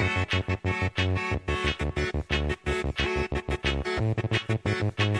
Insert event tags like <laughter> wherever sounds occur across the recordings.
Thank you.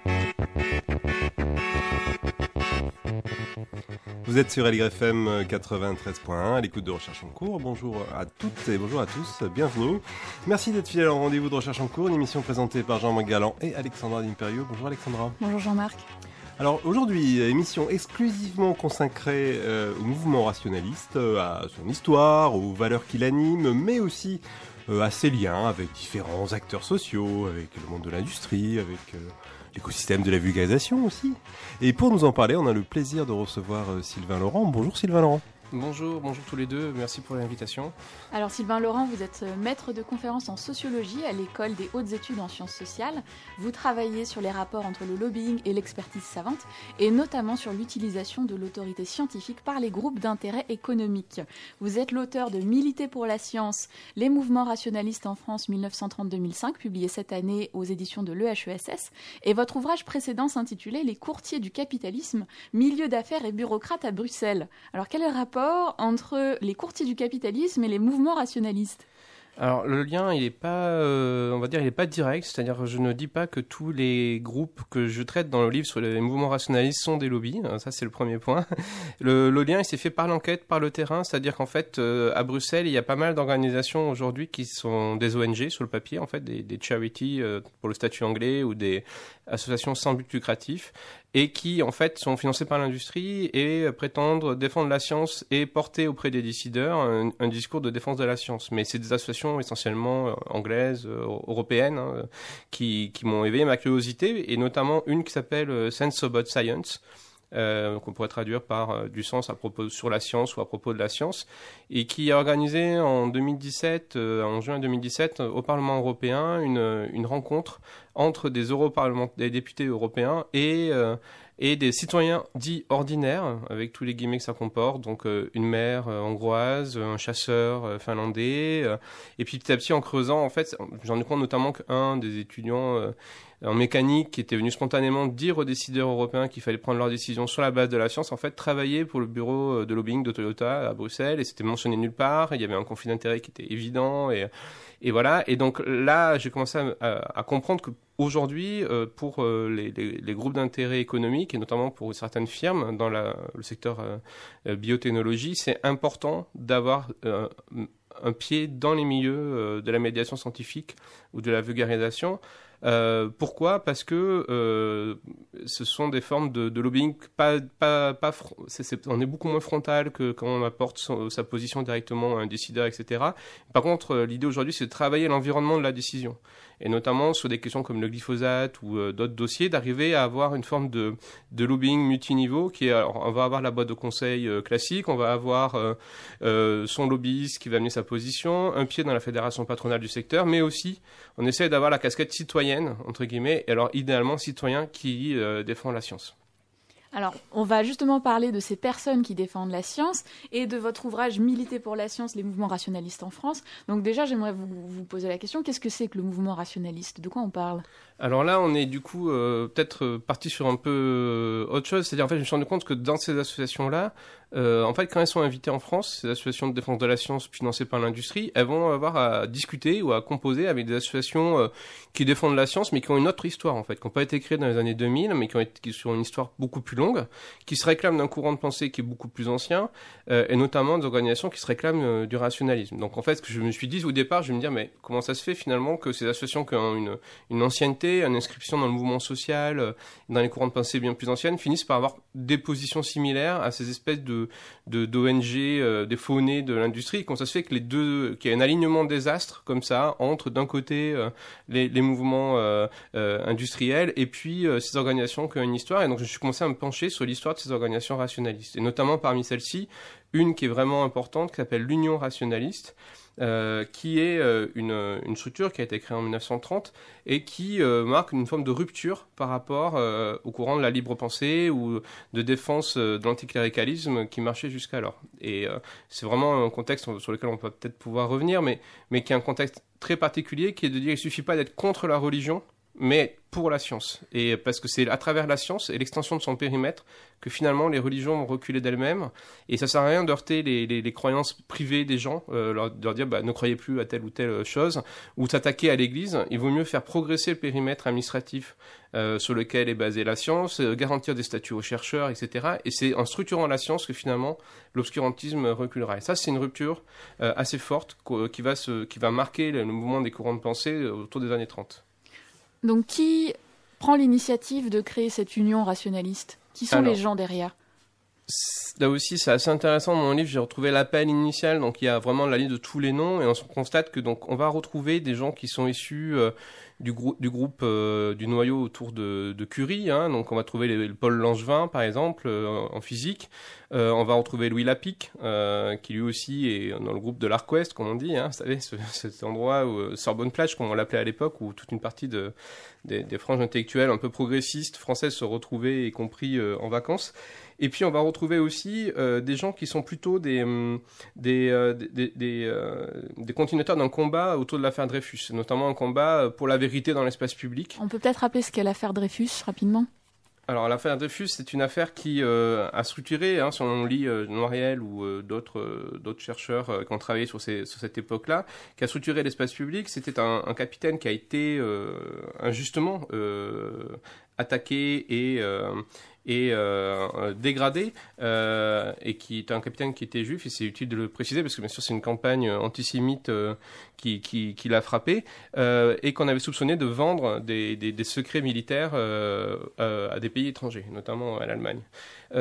Vous êtes sur LYFM 93.1 à l'écoute de Recherche en cours. Bonjour à toutes et bonjour à tous, bienvenue. Merci d'être fidèle au rendez-vous de Recherche en cours, une émission présentée par Jean-Marc Galland et Alexandra D'Imperio. Bonjour Alexandra. Bonjour Jean-Marc. Alors aujourd'hui, émission exclusivement consacrée euh, au mouvement rationaliste, euh, à son histoire, aux valeurs qui l'animent, mais aussi euh, à ses liens avec différents acteurs sociaux, avec le monde de l'industrie, avec l'écosystème de la vulgarisation aussi. Et pour nous en parler, on a le plaisir de recevoir euh, Sylvain Laurent. Bonjour Sylvain Laurent. Bonjour, bonjour tous les deux, merci pour l'invitation. Alors Sylvain Laurent, vous êtes euh, maître de conférence en sociologie à l'école des hautes études en sciences sociales. Vous travaillez sur les rapports entre le lobbying et l'expertise savante, et notamment sur l'utilisation de l'autorité scientifique par les groupes d'intérêt économique. Vous êtes l'auteur de Militer pour la science, les mouvements rationalistes en France 1930-2005, publié cette année aux éditions de l'EHESS, et votre ouvrage précédent s'intitulait Les courtiers du capitalisme, milieu d'affaires et bureaucrates à Bruxelles. Alors quel est le rapport entre les courtiers du capitalisme et les mouvements rationalistes alors le lien, il est pas, euh, on va dire, il est pas direct. C'est-à-dire, je ne dis pas que tous les groupes que je traite dans le livre sur les mouvements rationalistes sont des lobbies. Ça, c'est le premier point. <laughs> Le, lien, il s'est fait par l'enquête, par le terrain. C'est-à-dire qu'en fait, euh, à Bruxelles, il y a pas mal d'organisations aujourd'hui qui sont des ONG sur le papier, en fait, des, des charities euh, pour le statut anglais ou des associations sans but lucratif et qui en fait sont financées par l'industrie et prétendent défendre la science et porter auprès des décideurs un, discours de défense de la science. Mais c'est des associations essentiellement euh, anglaises, euh, européennes, hein, qui, qui m'ont éveillé ma curiosité, et notamment une qui s'appelle euh, Sense About Science, euh, qu'on pourrait traduire par du sens à propos sur la science ou à propos de la science, et qui a organisé en 2017, en juin 2017, au Parlement européen, une, une rencontre entre des, des députés européens et et des citoyens dits ordinaires, avec tous les guillemets que ça comporte, donc euh, une mère euh, hongroise, un chasseur euh, finlandais, et puis petit à petit en creusant, en fait, j'en ai compte notamment qu'un des étudiants en mécanique qui était venu spontanément dire aux décideurs européens qu'il fallait prendre leurs décisions sur la base de la science, en fait, travailler pour le bureau de lobbying de Toyota à Bruxelles, et c'était mentionné nulle part, il y avait un conflit d'intérêt qui était évident, et, voilà, et donc là, j'ai commencé à, comprendre que Aujourd'hui, euh, pour euh, les, groupes d'intérêt économique et notamment pour certaines firmes dans le secteur euh, biotechnologie, c'est important d'avoir un pied dans les milieux de la médiation scientifique ou de la vulgarisation. Pourquoi? Parce que ce sont des formes de, lobbying pas, pas, pas on est beaucoup moins frontal que quand on apporte sa position directement à un décideur, etc. Par contre, l'idée aujourd'hui, c'est de travailler l'environnement de la décision et notamment sur des questions comme le glyphosate ou euh, d'autres dossiers, d'arriver à avoir une forme de, lobbying multiniveau qui est, alors, on va avoir la boîte de conseil euh, classique, on va avoir euh, son lobbyiste qui va amener sa position, un pied dans la fédération patronale du secteur, mais aussi on essaie d'avoir la casquette citoyenne, entre guillemets, et alors idéalement citoyen qui défend la science. Alors, on va justement parler de ces personnes qui défendent la science et de votre ouvrage Militer pour la science, les mouvements rationalistes en France. Donc déjà, j'aimerais vous, vous, poser la question, qu'est-ce que c'est que le mouvement rationaliste? De quoi on parle? Alors là, on est du coup euh, peut-être euh, parti sur un peu euh, autre chose. C'est-à-dire, en fait, je me suis rendu compte que dans ces associations-là, euh, en fait, quand elles sont invitées en France, ces associations de défense de la science financées par l'industrie, elles vont avoir à discuter ou à composer avec des associations euh, qui défendent la science, mais qui ont une autre histoire, en fait, qui n'ont pas été créées dans les années 2000, mais qui ont été qui sont une histoire beaucoup plus longue, qui se réclament d'un courant de pensée qui est beaucoup plus ancien, euh, et notamment des organisations qui se réclament du rationalisme. Donc, en fait, ce que je me suis dit au départ, je vais me dire, mais comment ça se fait finalement que ces associations qui ont une, une ancienneté, une inscription dans le mouvement social, dans les courants de pensée bien plus anciennes, finissent par avoir des positions similaires à ces espèces d'ONG, euh, des faunés de l'industrie. Comment ça se fait que qu'il y a un alignement des astres comme ça entre d'un côté euh, les, mouvements euh, industriels et puis ces organisations qui ont une histoire? Et donc je suis commencé à me pencher sur l'histoire de ces organisations rationalistes. Et notamment parmi celles-ci, une qui est vraiment importante qui s'appelle l'Union rationaliste euh, qui est euh, une, structure qui a été créée en 1930 et qui euh, marque une forme de rupture par rapport au courant de la libre pensée ou de défense de l'anticléricalisme qui marchait jusqu'alors. Et c'est vraiment un contexte sur lequel on peut peut-être pouvoir revenir, mais, mais qui est un contexte très particulier qui est de dire qu'il ne suffit pas d'être contre la religion, mais pour la science. Et parce que c'est à travers la science et l'extension de son périmètre que finalement les religions vont reculer d'elles-mêmes. Et ça sert à rien d'heurter les, les, croyances privées des gens, euh, leur, dire bah, ne croyez plus à telle ou telle chose, ou s'attaquer à l'Église. Il vaut mieux faire progresser le périmètre administratif euh, sur lequel est basée la science, euh, garantir des statuts aux chercheurs, etc. Et c'est en structurant la science que finalement l'obscurantisme reculera. Et ça, c'est une rupture assez forte qui va, qui va marquer le mouvement des courants de pensée autour des années 30. Donc qui prend l'initiative de créer cette union rationaliste? Qui sont les gens derrière? Là aussi, c'est assez intéressant. Dans mon livre, j'ai retrouvé l'appel initial. Donc, il y a vraiment la liste de tous les noms, et on constate que donc on va retrouver des gens qui sont issus euh, du, du groupe euh, du noyau autour de, de Curie. Hein. Donc, on va trouver Paul Langevin, par exemple, euh, en physique. on va retrouver Louis Lapic, qui lui aussi est dans le groupe de l'Arc-Ouest, comme on dit. Hein. Vous savez, <laughs> cet endroit où Sorbonne-Plage, comme on l'appelait à l'époque, où toute une partie de des, franges intellectuelles un peu progressistes françaises se retrouvaient, y compris euh, en vacances. Et puis on va retrouver aussi euh, des gens qui sont plutôt des, hum, euh, des, des, des, continuateurs d'un combat autour de l'affaire Dreyfus, notamment un combat pour la vérité dans l'espace public. On peut peut-être rappeler ce qu'est l'affaire Dreyfus rapidement? Alors l'affaire Dreyfus, c'est une affaire qui euh, a structuré, hein, si on lit euh, Noiriel ou euh, d'autres d'autres chercheurs qui ont travaillé sur, cette époque-là, qui a structuré l'espace public. C'était un, capitaine qui a été injustement attaqué et et euh, dégradé, euh, et qui est un capitaine qui était juif, et c'est utile de le préciser, parce que bien sûr c'est une campagne antisémite euh, qui, qui, l'a frappé, et qu'on avait soupçonné de vendre des, des, secrets militaires à des pays étrangers, notamment à l'Allemagne.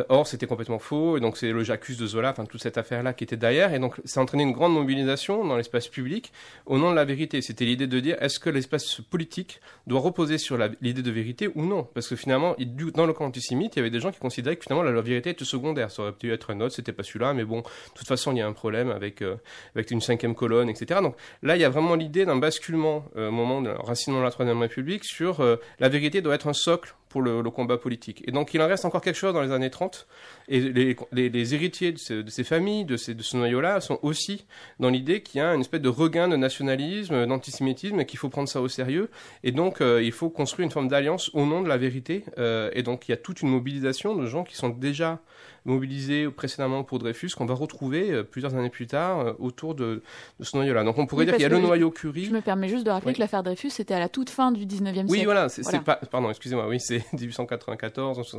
or, c'était complètement faux, et donc c'est le J'accuse de Zola, enfin toute cette affaire-là qui était derrière, et donc ça a entraîné une grande mobilisation dans l'espace public au nom de la vérité. C'était l'idée de dire est-ce que l'espace politique doit reposer sur l'idée de vérité ou non? Parce que finalement, dans le camp antisémite, il y avait des gens qui considéraient que finalement la, vérité était secondaire. Ça aurait pu être un autre, c'était pas celui-là, mais bon, de toute façon, il y a un problème avec, euh, avec une cinquième colonne, etc. Donc là, il y a vraiment l'idée d'un basculement euh, au moment de racinement de la Troisième République sur euh, la vérité doit être un socle pour le, combat politique. Et donc il en reste encore quelque chose dans les années 30, et les, héritiers de ces, familles, de ce noyau-là, sont aussi dans l'idée qu'il y a une espèce de regain de nationalisme, d'antisémitisme, et qu'il faut prendre ça au sérieux, et donc euh, il faut construire une forme d'alliance au nom de la vérité, euh, et donc il y a toute une mobilisation de gens qui sont déjà mobilisés précédemment pour Dreyfus, qu'on va retrouver euh, plusieurs années plus tard euh, autour de, de ce noyau-là. Donc on pourrait dire qu'il y a le noyau Curie. Je me permets juste de rappeler que l'affaire Dreyfus, c'était à la toute fin du 19e siècle. Oui, voilà, c'est pas, pardon, excusez-moi, oui, c'est <laughs> 1894,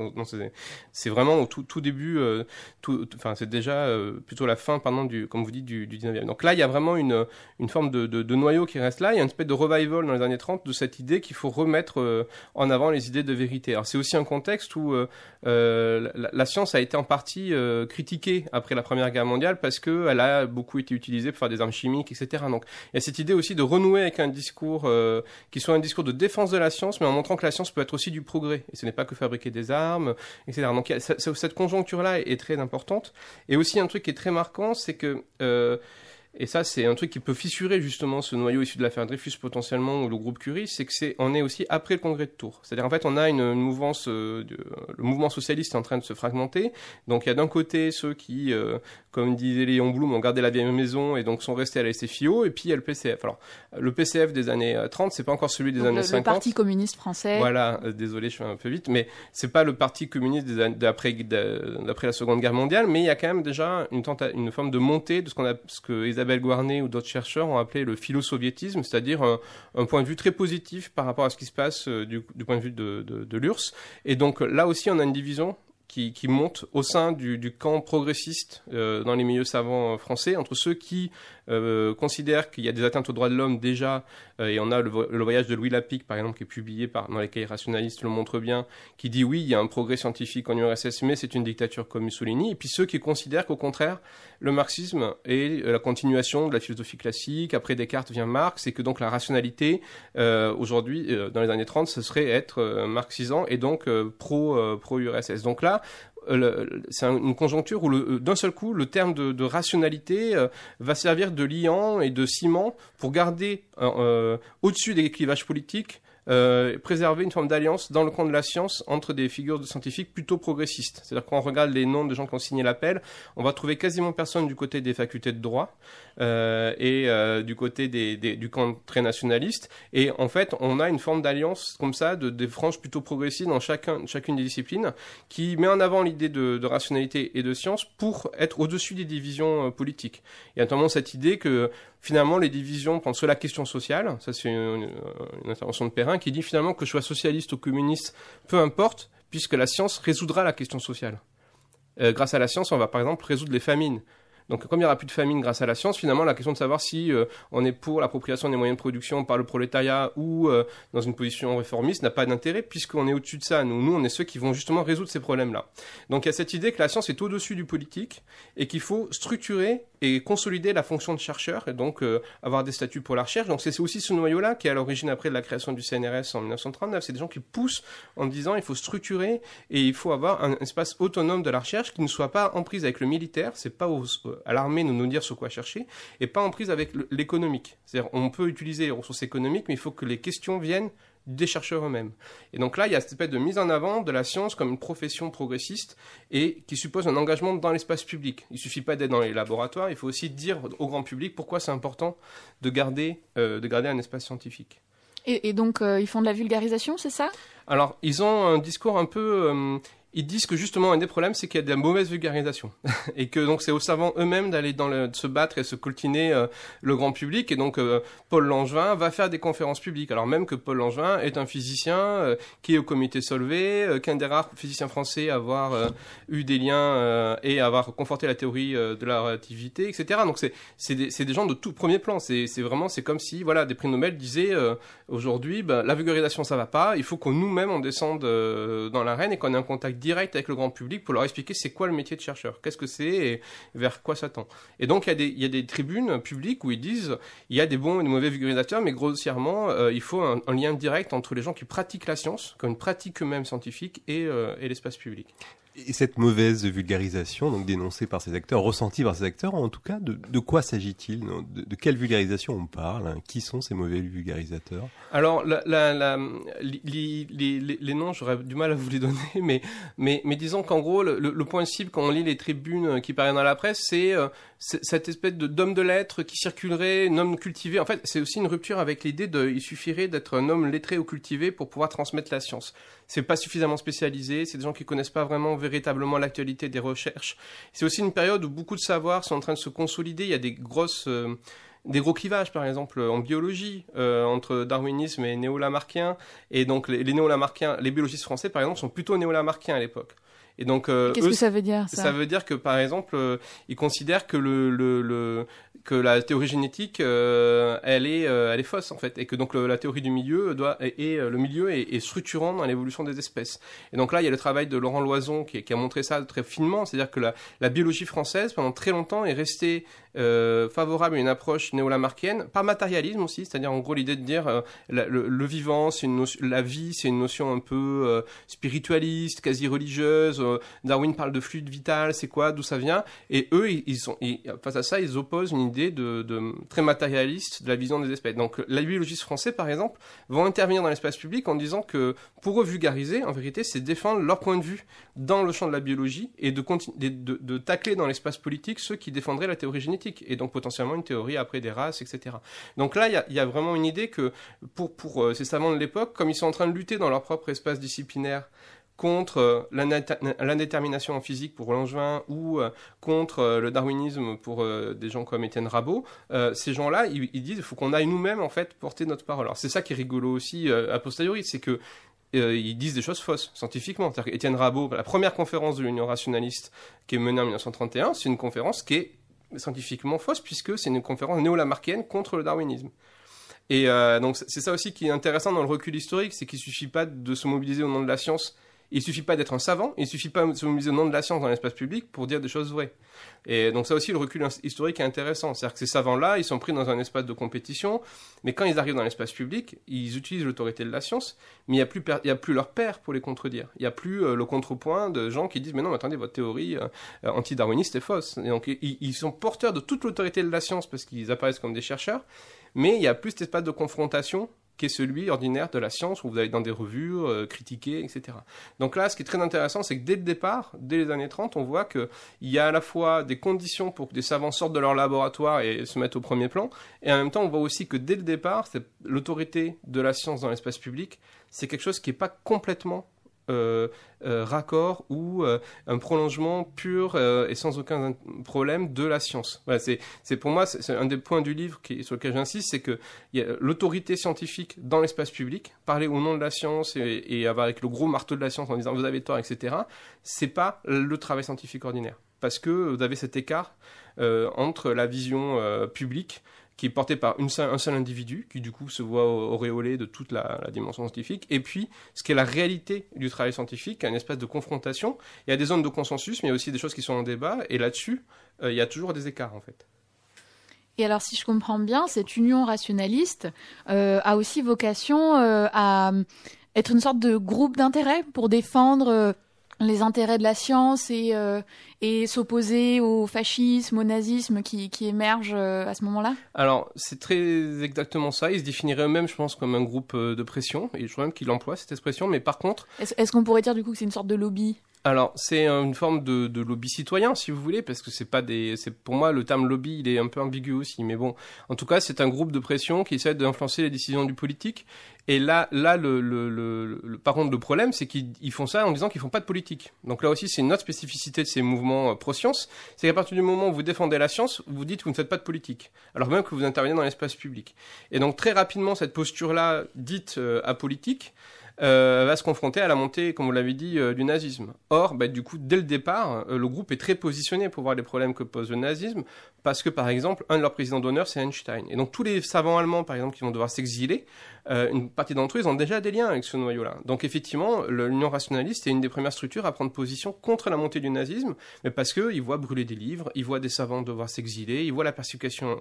c'est vraiment au tout, tout début, euh, tout, enfin c'est déjà plutôt la fin, pardon, du, comme vous dites, du, du 19e. Donc là, il y a vraiment une, une forme de, de, de, noyau qui reste là, il y a une espèce de revival dans les années 30 de cette idée qu'il faut remettre en avant les idées de vérité. Alors c'est aussi un contexte où la, la, science a été en partie euh, critiquée après la Première Guerre mondiale parce qu'elle a beaucoup été utilisée pour faire des armes chimiques, etc. Donc il y a cette idée aussi de renouer avec un discours euh, qui soit un discours de défense de la science, mais en montrant que la science peut être aussi du progrès. Et ce n'est pas que fabriquer des armes, etc. Donc cette conjoncture-là est, très importante. Et aussi un truc qui est très marquant, c'est que... Euh, et ça, c'est un truc qui peut fissurer justement ce noyau issu de l'affaire Dreyfus potentiellement ou le groupe Curie, c'est que c'est on est aussi après le congrès de Tours. C'est-à-dire en fait, on a une, mouvance, euh, le mouvement socialiste est en train de se fragmenter. Donc il y a d'un côté ceux qui, euh, comme disait Léon Blum, ont gardé la vieille maison et donc sont restés à la SFIO, et puis il y a le PCF. Alors le PCF des années 30, c'est pas encore celui des années 50. Le Parti communiste français. Voilà, euh, désolé, je suis un peu vite, mais c'est pas le Parti communiste d'après d'après la Seconde Guerre mondiale, mais il y a quand même déjà une, une forme de montée de ce qu'on a, ce que Isabelle Guarnet ou d'autres chercheurs ont appelé le philo-soviétisme, c'est-à-dire un, point de vue très positif par rapport à ce qui se passe euh, du, point de vue de, de l'URSS. Et donc là aussi, on a une division qui, qui monte au sein du, du camp progressiste euh, dans les milieux savants français, entre ceux qui euh, considèrent qu'il y a des atteintes aux droits de l'homme déjà, euh, et on a le, voyage de Louis Lapic, par exemple, qui est publié par, dans les cahiers rationalistes, le montre bien, qui dit oui, il y a un progrès scientifique en URSS, mais c'est une dictature comme Mussolini, et puis ceux qui considèrent qu'au contraire, le marxisme est la continuation de la philosophie classique, après Descartes vient Marx, et que donc la rationalité, euh, aujourd'hui, euh, dans les années 30, ce serait être marxisant et donc pro, pro-URSS. Donc là, c'est une conjoncture où d'un seul coup le terme de, rationalité va servir de liant et de ciment pour garder au-dessus des clivages politiques euh, préserver une forme d'alliance dans le camp de la science entre des figures scientifiques plutôt progressistes. C'est-à-dire quand on regarde les noms de gens qui ont signé l'appel, on va trouver quasiment personne du côté des facultés de droit euh, et euh, du côté des, du camp très nationaliste. Et en fait, on a une forme d'alliance comme ça, de, des franges plutôt progressistes dans chacun, chacune des disciplines, qui met en avant l'idée de, rationalité et de science pour être au-dessus des divisions euh, politiques. Il y a notamment cette idée que finalement les divisions prennent sur la question sociale, ça c'est une, intervention de Perrin qui dit finalement que je sois socialiste ou communiste, peu importe, puisque la science résoudra la question sociale. Euh, grâce à la science, on va par exemple résoudre les famines. Donc, comme il n'y aura plus de famine grâce à la science, finalement, la question de savoir si euh, on est pour l'appropriation des moyens de production par le prolétariat ou euh, dans une position réformiste n'a pas d'intérêt puisqu'on est au-dessus de ça. Nous, nous, on est ceux qui vont justement résoudre ces problèmes-là. Donc, il y a cette idée que la science est au-dessus du politique et qu'il faut structurer et consolider la fonction de chercheur et donc euh, avoir des statuts pour la recherche. Donc, c'est aussi ce noyau-là qui est à l'origine après de la création du CNRS en 1939. C'est des gens qui poussent en disant il faut structurer et il faut avoir un espace autonome de la recherche qui ne soit pas en prise avec le militaire. C'est pas au, à l'armée de nous dire sur quoi chercher, et pas en prise avec l'économique. C'est-à-dire, on peut utiliser les ressources économiques, mais il faut que les questions viennent des chercheurs eux-mêmes. Et donc là, il y a cette espèce de mise en avant de la science comme une profession progressiste et qui suppose un engagement dans l'espace public. Il ne suffit pas d'être dans les laboratoires, il faut aussi dire au grand public pourquoi c'est important de garder, euh, de garder un espace scientifique. Et, donc, euh, ils font de la vulgarisation, c'est ça? Alors, ils ont un discours un peu... Euh, ils disent que justement un des problèmes c'est qu'il y a de la mauvaise vulgarisation. <laughs> Et que donc c'est aux savants eux-mêmes d'aller dans le, de se battre et se coltiner euh, le grand public. Et donc euh, Paul Langevin va faire des conférences publiques. Alors même que Paul Langevin est un physicien euh, qui est au comité Solvay qu'un des rares physiciens français à avoir eu des liens et avoir conforté la théorie de la relativité etc donc c'est c'est des, des, gens de tout premier plan. C'est vraiment c'est comme si voilà des prix Nobel disaient aujourd'hui ben, la vulgarisation ça va pas. Il faut qu'on nous-mêmes on descende dans l'arène et qu'on ait un contact direct avec le grand public pour leur expliquer c'est quoi le métier de chercheur, qu'est-ce que c'est et vers quoi ça tend. Et donc il y, a des, il y, a des, tribunes publiques où ils disent il y a des bons et des mauvais vulgarisateurs, mais grossièrement euh, il faut un, lien direct entre les gens qui pratiquent la science, comme une pratique eux-mêmes scientifique, et, euh, et l'espace public. Et cette mauvaise vulgarisation, donc dénoncée par ces acteurs, ressentie par ces acteurs, en tout cas, de, quoi s'agit-il? De, quelle vulgarisation on parle hein? Qui sont ces mauvais vulgarisateurs? Alors, la, la, les, noms, j'aurais du mal à vous les donner, <laughs> mais, mais, mais disons qu'en gros, le, le, point cible, quand on lit les tribunes qui paraissent dans la presse, c'est euh, cette espèce de d'homme de lettres qui circulerait, un homme cultivé. En fait, c'est aussi une rupture avec l'idée de, il suffirait d'être un homme lettré ou cultivé pour pouvoir transmettre la science c'est pas suffisamment spécialisé, c'est des gens qui connaissent pas vraiment véritablement l'actualité des recherches. C'est aussi une période où beaucoup de savoirs sont en train de se consolider. Il y a des grosses euh, des gros clivages, par exemple, en biologie, euh, entre darwinisme et néo-lamarckien. Et donc, les, néo-lamarckiens, les biologistes français, par exemple, sont plutôt néo-lamarckiens à l'époque. Et donc, euh, qu'est-ce que ça veut dire ça, ça veut dire que, par exemple, ils considèrent que le, le, le, que la théorie génétique, euh, elle est, euh, elle est fausse en fait, et que donc la théorie du milieu doit et, le milieu est, est structurant dans l'évolution des espèces. Et donc là, il y a le travail de Laurent Loison qui, qui a montré ça très finement, c'est-à-dire que la, la, biologie française pendant très longtemps est restée euh, favorable à une approche néo-lamarckienne, par matérialisme aussi, c'est-à-dire en gros l'idée de dire euh, le, vivant, c'est une notion, la vie, c'est une notion un peu euh, spiritualiste, quasi religieuse. Darwin parle de fluide vital, c'est quoi, d'où ça vient Et eux, ils, sont, face à ça, ils opposent une idée de, très matérialiste de la vision des espèces. Donc la biologistes français, par exemple, vont intervenir dans l'espace public en disant que pour eux vulgariser, en vérité, c'est défendre leur point de vue dans le champ de la biologie et de, de, tacler dans l'espace politique ceux qui défendraient la théorie et donc potentiellement une théorie après des races, etc. Donc là, il y a, vraiment une idée que pour, pour euh, ces savants de l'époque, comme ils sont en train de lutter dans leur propre espace disciplinaire contre euh, l'indétermination en physique pour Langevin ou euh, contre le darwinisme pour des gens comme Étienne Rabot, ces gens-là, ils, disent qu'il faut qu'on aille nous-mêmes en fait porter notre parole. Alors c'est ça qui est rigolo aussi a posteriori, c'est que ils disent des choses fausses scientifiquement. Étienne Rabot, la première conférence de l'Union rationaliste qui est menée en 1931, c'est une conférence qui est scientifiquement fausse puisque c'est une conférence néo-lamarckienne contre le darwinisme. Et euh, donc c'est ça aussi qui est intéressant dans le recul historique, c'est qu'il suffit pas de se mobiliser au nom de la science Il suffit pas d'être un savant, il suffit pas de se mobiliser au nom de la science dans l'espace public pour dire des choses vraies. Et donc ça aussi, le recul historique est intéressant. C'est-à-dire que ces savants-là, ils sont pris dans un espace de compétition, mais quand ils arrivent dans l'espace public, ils utilisent l'autorité de la science, mais il n'y a, plus leur père pour les contredire. Il n'y a plus euh, le contrepoint de gens qui disent, mais non, mais attendez, votre théorie euh, anti-darwiniste est fausse. Et donc ils, ils sont porteurs de toute l'autorité de la science parce qu'ils apparaissent comme des chercheurs, mais il n'y a plus cet espace de confrontation qui est celui ordinaire de la science, où vous allez dans des revues, euh, critiquer, etc. Donc là, ce qui est très intéressant, c'est que dès le départ, dès les années 30, on voit qu'il y a à la fois des conditions pour que des savants sortent de leur laboratoire et se mettent au premier plan, et en même temps, on voit aussi que dès le départ, l'autorité de la science dans l'espace public, c'est quelque chose qui n'est pas complètement euh, euh, raccord ou euh, un prolongement pur et sans aucun problème de la science. C'est pour moi c'est un des points du livre sur lequel j'insiste, c'est que l'autorité scientifique dans l'espace public, parler au nom de la science et, et, avec le gros marteau de la science en disant vous avez tort, etc. C'est pas le travail scientifique ordinaire parce que vous avez cet écart entre la vision publique qui est porté par un seul individu, qui du coup se voit auréolé de toute la, dimension scientifique, et puis ce qui est la réalité du travail scientifique, un espèce de confrontation. Il y a des zones de consensus, mais il y a aussi des choses qui sont en débat, et là-dessus, euh, il y a toujours des écarts en fait. Et alors, si je comprends bien, cette union rationaliste euh, a aussi vocation euh, à être une sorte de groupe d'intérêt pour défendre les intérêts de la science et, euh, et s'opposer au fascisme, au nazisme qui, qui émerge euh, à ce moment-là? Alors, c'est très exactement ça. Ils se définiraient eux-mêmes, je pense, comme un groupe euh, de pression, et je crois même qu'ils emploient cette expression, mais par contre... Est-ce qu'on pourrait dire du coup que c'est une sorte de lobby? Alors, c'est une forme de, lobby citoyen, si vous voulez, parce que c'est pas des, c'est pour moi le terme lobby, il est un peu ambigu aussi, mais bon, en tout cas, c'est un groupe de pression qui essaie d'influencer les décisions du politique. Et là, là, le, le, le, par contre, le problème, c'est qu'ils font ça en disant qu'ils font pas de politique. Donc là aussi, c'est une autre spécificité de ces mouvements euh, pro-science, c'est qu'à partir du moment où vous défendez la science, vous dites que vous ne faites pas de politique, alors même que vous intervenez dans l'espace public. Et donc très rapidement, cette posture-là, dite euh, apolitique, euh, va se confronter à la montée, comme vous l'avez dit, euh, du nazisme. Or, bah, du coup, dès le départ, euh, le groupe est très positionné pour voir les problèmes que pose le nazisme, parce que, par exemple, un de leurs présidents d'honneur, c'est Einstein. Et donc, tous les savants allemands, par exemple, qui vont devoir s'exiler, une partie d'entre eux, ils ont déjà des liens avec ce noyau-là. Donc, effectivement, l'Union rationaliste est une des premières structures à prendre position contre la montée du nazisme, mais parce qu'ils voient brûler des livres, ils voient des savants devoir s'exiler, ils voient la persécution,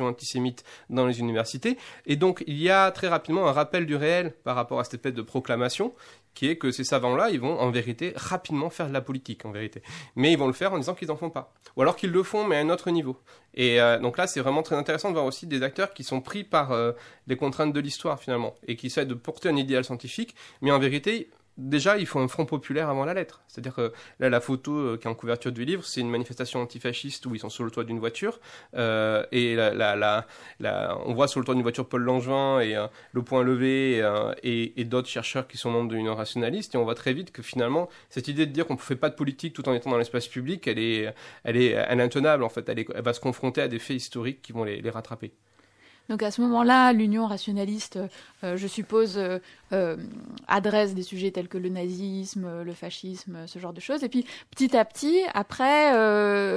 antisémite dans les universités, et donc, il y a très rapidement un rappel du réel par rapport à cette espèce de proclamation qui est que ces savants-là, ils vont en vérité rapidement faire de la politique, en vérité. Mais ils vont le faire en disant qu'ils n'en font pas. Ou alors qu'ils le font, mais à un autre niveau. Et euh, donc là, c'est vraiment très intéressant de voir aussi des acteurs qui sont pris par euh, les contraintes de l'histoire, finalement, et qui essaient de porter un idéal scientifique, mais en vérité, déjà, il faut un front populaire avant la lettre. C'est-à-dire que là, la photo euh, qui est en couverture du livre, c'est une manifestation antifasciste où ils sont sur le toit d'une voiture. Euh, et on voit sur le toit d'une voiture Paul Langevin et euh, le point levé et, d'autres chercheurs qui sont membres de l'Union rationaliste. Et on voit très vite que finalement, cette idée de dire qu'on ne fait pas de politique tout en étant dans l'espace public, elle est, elle est, intenable en fait. Elle, va se confronter à des faits historiques qui vont les rattraper. Donc à ce moment-là, l'Union rationaliste, euh, je suppose, euh, euh, adresse des sujets tels que le nazisme, le fascisme, ce genre de choses. Et puis petit à petit, après,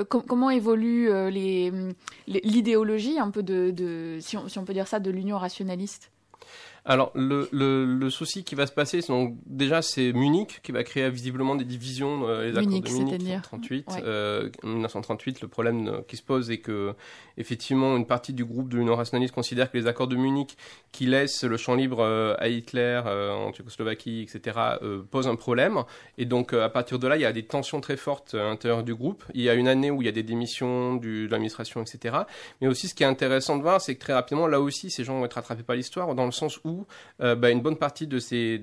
comment évolue l'idéologie un peu de, si on, peut dire ça, de l'Union rationaliste? Alors, le, le, souci qui va se passer, donc, déjà, c'est Munich qui va créer visiblement des divisions, euh, les accords de Munich 1938. Euh, 1938, le problème euh, qui se pose est que, effectivement, une partie du groupe de l'Union rationaliste considère que les accords de Munich, qui laissent le champ libre euh, à Hitler en Tchécoslovaquie, etc., posent un problème. Et donc, à partir de là, il y a des tensions très fortes à l'intérieur du groupe. Il y a une année où il y a des démissions du, de l'administration, etc. Mais aussi, ce qui est intéressant de voir, c'est que très rapidement, là aussi, ces gens vont être rattrapés par l'histoire, dans le sens où euh, bah, une bonne partie de ces,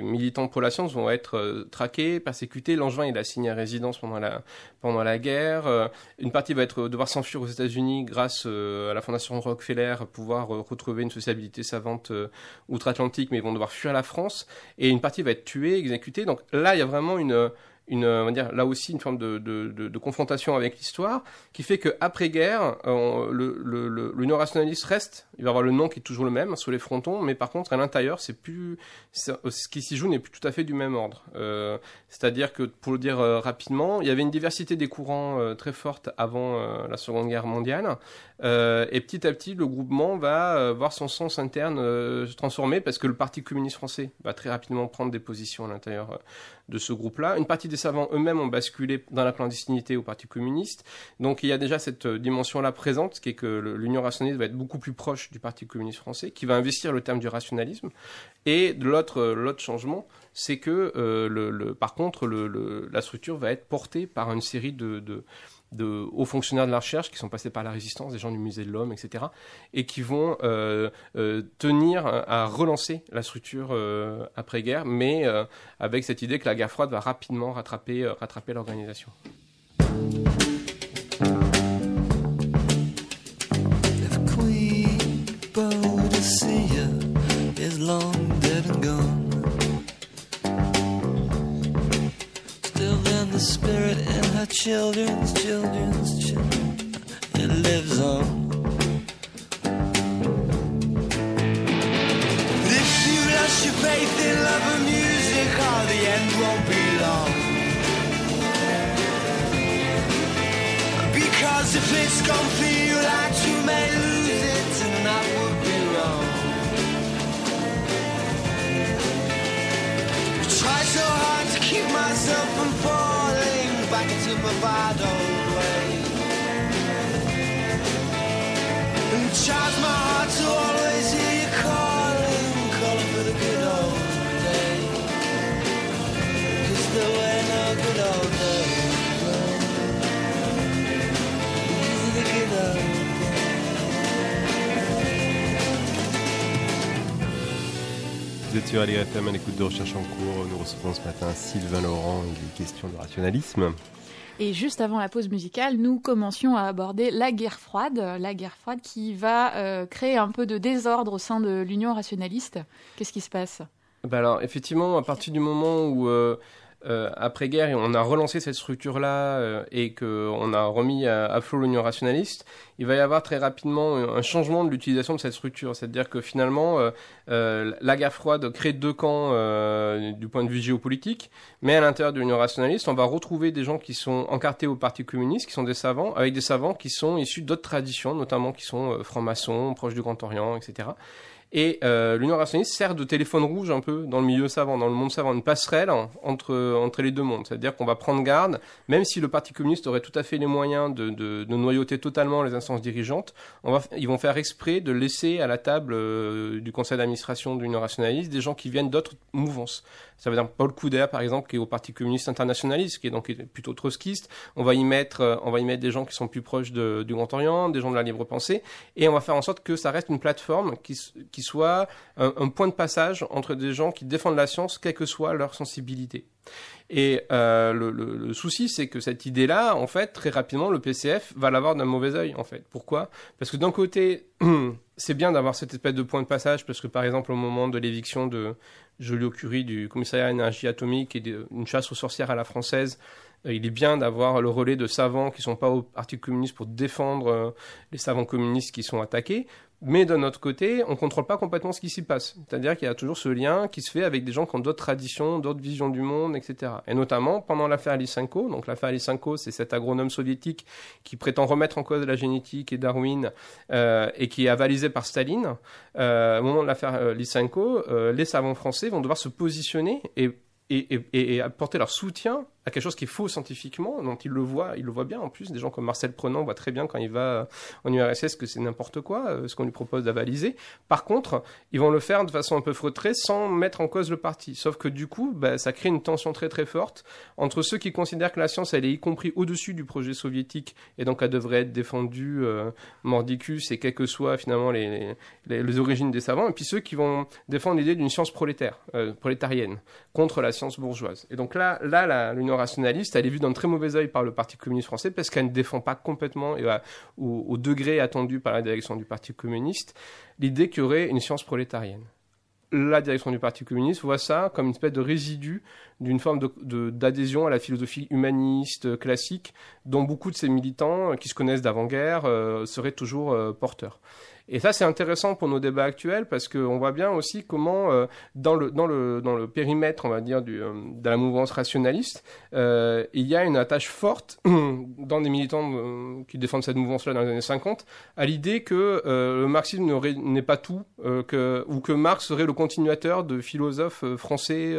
militants pour la science vont être euh, traqués, persécutés. Langevin, il a signé à résidence pendant la, pendant la guerre. Euh, une partie va être, devoir s'enfuir aux États-Unis grâce à la fondation Rockefeller, pouvoir retrouver une sociabilité savante outre-Atlantique, mais ils vont devoir fuir la France. Et une partie va être tuée, exécutée. Donc là, il y a vraiment une une, on va dire, là aussi une forme de, de, de, confrontation avec l'histoire, qui fait qu'après-guerre, euh, le, le, le, rationaliste reste, il va avoir le nom qui est toujours le même sur les frontons, mais par contre à l'intérieur, c'est plus, ce qui s'y joue n'est plus tout à fait du même ordre. Euh, C'est-à-dire que, pour le dire euh, rapidement, il y avait une diversité des courants euh, très forte avant la Seconde Guerre mondiale, Euh, et petit à petit, le groupement va euh, voir son sens interne euh, se transformer parce que le Parti communiste français va très rapidement prendre des positions à l'intérieur euh, de ce groupe-là. Une partie des savants eux-mêmes ont basculé dans la clandestinité au Parti communiste. Donc il y a déjà cette euh, dimension-là présente, qui est que l'Union rationaliste va être beaucoup plus proche du Parti communiste français, qui va investir le terme du rationalisme. Et l'autre, euh, l'autre changement, c'est que, euh, le, le- par contre, le- la structure va être portée par une série de, de, de hauts fonctionnaires de la recherche qui sont passés par la résistance, des gens du musée de l'homme, etc., et qui vont euh, euh, tenir à relancer la structure euh, après-guerre, mais euh, avec cette idée que la guerre froide va rapidement rattraper, euh, rattraper l'organisation. Children's children's children it lives on. If you lost your faith in love and music, oh, the end won't be long. Because if it's gonna feel like you may lose it, and that would be wrong. I try so hard to keep myself from falling back into my bad old ways. And charge my heart to always hear you calling, calling for the good old days. Cause there were no good old sur LRFM à l'écoute de Recherche en cours. Nous recevons ce matin Sylvain Laurent. Il est question de rationalisme. Et juste avant la pause musicale, nous commencions à aborder la guerre froide, la guerre froide qui va euh, créer un peu de désordre au sein de l'Union rationaliste. Qu'est-ce qui se passe? Bah alors, effectivement, à partir du moment où, euh, euh, après-guerre, on a relancé cette structure-là euh, et qu'on a remis à, à flot l'Union rationaliste, il va y avoir très rapidement un changement de l'utilisation de cette structure. C'est-à-dire que finalement, euh, euh, la guerre froide crée deux camps euh, du point de vue géopolitique, mais à l'intérieur de l'Union rationaliste, on va retrouver des gens qui sont encartés au Parti communiste, qui sont des savants, avec des savants qui sont issus d'autres traditions, notamment qui sont euh, francs-maçons, proches du Grand Orient, etc. Et euh, l'Union rationaliste sert de téléphone rouge un peu dans le milieu savant, dans le monde savant, une passerelle en- entre, entre les deux mondes. C'est-à-dire qu'on va prendre garde, même si le Parti communiste aurait tout à fait les moyens de, de, de noyauter totalement les instances dirigeantes, on va, ils vont faire exprès de laisser à la table euh, du conseil d'administration de l'Union rationaliste des gens qui viennent d'autres mouvances. Ça veut dire Paul Couder, par exemple, qui est au Parti communiste internationaliste, qui est donc plutôt trotskiste. On va y mettre, euh, on va y mettre des gens qui sont plus proches du Grand Orient, des gens de la libre pensée, et on va faire en sorte que ça reste une plateforme qui, qui soit un, point de passage entre des gens qui défendent la science, quelle que soit leur sensibilité. Et euh, le, souci, c'est que cette idée-là, en fait, très rapidement, le PCF va l'avoir d'un mauvais œil, en fait. Pourquoi? Parce que d'un côté, <clears throat> c'est bien d'avoir cette espèce de point de passage, parce que par exemple, au moment de l'éviction de Joliot-Curie du commissariat à l'énergie atomique et d'une chasse aux sorcières à la française, il est bien d'avoir le relais de savants qui sont pas au Parti communiste pour défendre euh, les savants communistes qui sont attaqués. Mais d'un autre côté, on contrôle pas complètement ce qui s'y passe. C'est-à-dire qu'il y a toujours ce lien qui se fait avec des gens qui ont d'autres traditions, d'autres visions du monde, etc. Et notamment pendant l'affaire Lysenko. Donc l'affaire Lysenko, c'est cet agronome soviétique qui prétend remettre en cause la génétique et Darwin euh, et qui est avalisé par Staline. Euh, au moment de l'affaire euh, Lysenko, euh, les savants français vont devoir se positionner et et, apporter leur soutien à quelque chose qui est faux scientifiquement, dont ils le voient, ils le voient bien en plus. Des gens comme Marcel Prenant voient très bien quand il va en URSS que c'est n'importe quoi, euh, ce qu'on lui propose d'avaliser. Par contre, ils vont le faire de façon un peu feutrée sans mettre en cause le parti. Sauf que du coup, bah, ça crée une tension très très forte entre ceux qui considèrent que la science, elle est y compris au-dessus du projet soviétique et donc elle devrait être défendue euh, mordicus et quelles que soient finalement les, les, les origines des savants, et puis ceux qui vont défendre l'idée d'une science prolétaire, euh, prolétarienne, contre la science bourgeoise. Et donc là, là l'Union rationaliste, elle est vue d'un très mauvais œil par le Parti communiste français parce qu'elle ne défend pas complètement et à- au, degré attendu par la direction du Parti communiste l'idée qu'il y aurait une science prolétarienne. La direction du Parti communiste voit ça comme une espèce de résidu d'une forme d'adhésion à la philosophie humaniste euh, classique dont beaucoup de ces militants euh, qui se connaissent d'avant-guerre euh, seraient toujours euh, porteurs. Et ça, c'est intéressant pour nos débats actuels parce qu'on voit bien aussi comment, euh, dans, le, dans, le, dans le périmètre, on va dire, du, euh, de la mouvance rationaliste, euh, il y a une attache forte <clears throat> dans des militants qui défendent cette mouvance-là dans les années 50 à l'idée que le marxisme n'est pas tout, que, ou que Marx serait le continuateur de philosophes français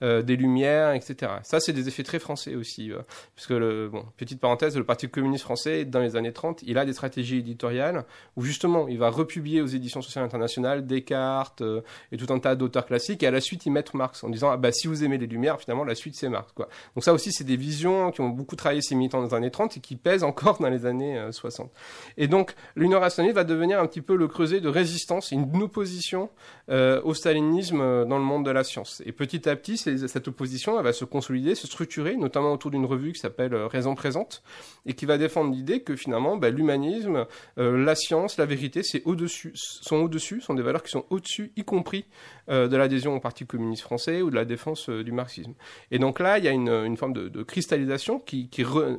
des Lumières, etc. Ça, c'est des effets très français aussi. euh, puisque, le, bon, petite parenthèse, le Parti communiste français, dans les années 30, il a des stratégies éditoriales où justement, va republier aux éditions sociales internationales Descartes euh, et tout un tas d'auteurs classiques, et à la suite, ils mettent Marx en disant, ah bah, si vous aimez les Lumières, finalement, la suite, c'est Marx. Quoi. Donc ça aussi, c'est des visions qui ont beaucoup travaillé ces militants dans les années 30 et qui pèsent encore dans les années euh, 60. Et donc, l'Union rationaliste va devenir un petit peu le creuset de résistance, une opposition euh, au stalinisme euh, dans le monde de la science. Et petit à petit, cette opposition va se consolider, se structurer, notamment autour d'une revue qui s'appelle euh, Raison présente, et qui va défendre l'idée que finalement, bah, l'humanisme, euh, la science, la vérité, c'est au-dessus, sont au-dessus, sont des valeurs qui sont au-dessus, y compris euh, de l'adhésion au Parti communiste français ou de la défense euh, du marxisme. Et donc là, il y a une, forme de, cristallisation qui,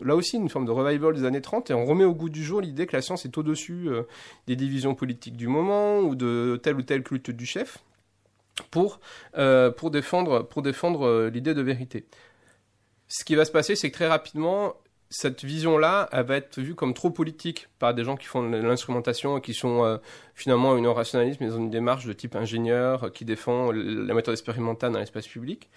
là aussi, une forme de revival des années 30, et on remet au goût du jour l'idée que la science est au-dessus euh, des divisions politiques du moment ou de tel ou tel culte du chef pour, pour défendre, pour défendre l'idée de vérité. Ce qui va se passer, c'est que très rapidement, cette vision-là, elle va être vue comme trop politique par des gens qui font de l'instrumentation et qui sont euh, finalement une rationalisme, mais dans une démarche de type ingénieur euh, qui défend la méthode expérimentale dans l'espace public.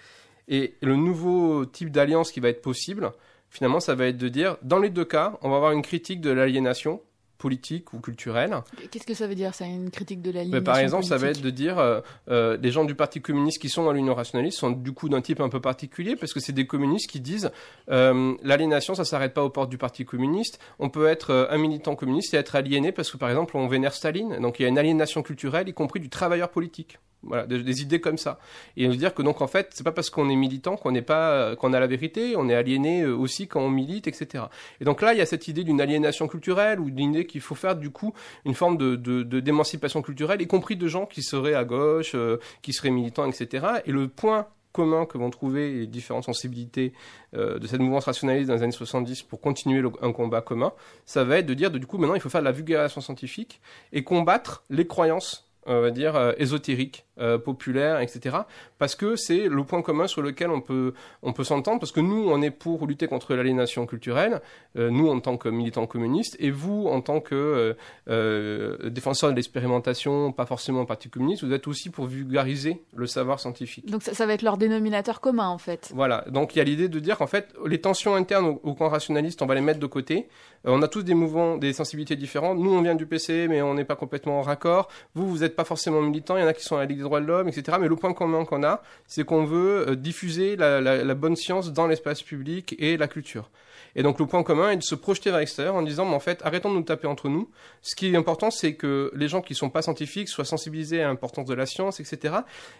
Et le nouveau type d'alliance qui va être possible, finalement, ça va être de dire, dans les deux cas, on va avoir une critique de l'aliénation politique ou culturelle. Qu'est-ce que ça veut dire, ça, une critique de la ligne par exemple, ça va être de dire euh, euh, les gens du Parti communiste qui sont dans l'Union rationaliste sont du coup d'un type un peu particulier parce que c'est des communistes qui disent euh, l'aliénation, ça s'arrête pas aux portes du Parti communiste. On peut être euh, un militant communiste et être aliéné parce que par exemple on vénère Staline, donc il y a une aliénation culturelle, y compris du travailleur politique. Voilà, des, idées comme ça. Et de dire que donc en fait, c'est pas parce qu'on est militant qu'on n'est pas qu'on a la vérité, on est aliéné euh, aussi quand on milite, etc. Et donc là, il y a cette idée d'une aliénation culturelle ou d'une idée qu'il faut faire du coup une forme de, d'émancipation culturelle, y compris de gens qui seraient à gauche, euh, qui seraient militants, etc. Et le point commun que vont trouver les différentes sensibilités euh, de cette mouvance rationaliste dans les années 70 pour continuer un combat commun, ça va être de dire de, du coup maintenant il faut faire de la vulgarisation scientifique et combattre les croyances on va dire euh, ésotériques, euh, populaires, etc. Parce que c'est le point commun sur lequel on peut on peut s'entendre. Parce que nous, on est pour lutter contre l'aliénation culturelle, euh, nous en tant que militants communistes, et vous en tant que euh, euh, défenseurs de l'expérimentation, pas forcément parti communiste, vous êtes aussi pour vulgariser le savoir scientifique. Donc ça, ça va être leur dénominateur commun, en fait. Voilà, donc il y a l'idée de dire qu'en fait, les tensions internes au, au camp rationaliste, on va les mettre de côté. On a tous des mouvements, des sensibilités différentes. Nous, on vient du PC, mais on n'est pas complètement en raccord. Vous, vous n'êtes pas forcément militant. Il y en a qui sont à des de l'homme, etc. Mais le point commun qu'on a, c'est qu'on veut euh, diffuser la bonne science dans l'espace public et la culture. Et donc le point commun est de se projeter vers l'extérieur en disant, mais en fait, arrêtons de nous taper entre nous. Ce qui est important, c'est que les gens qui sont pas scientifiques soient sensibilisés à l'importance de la science, etc.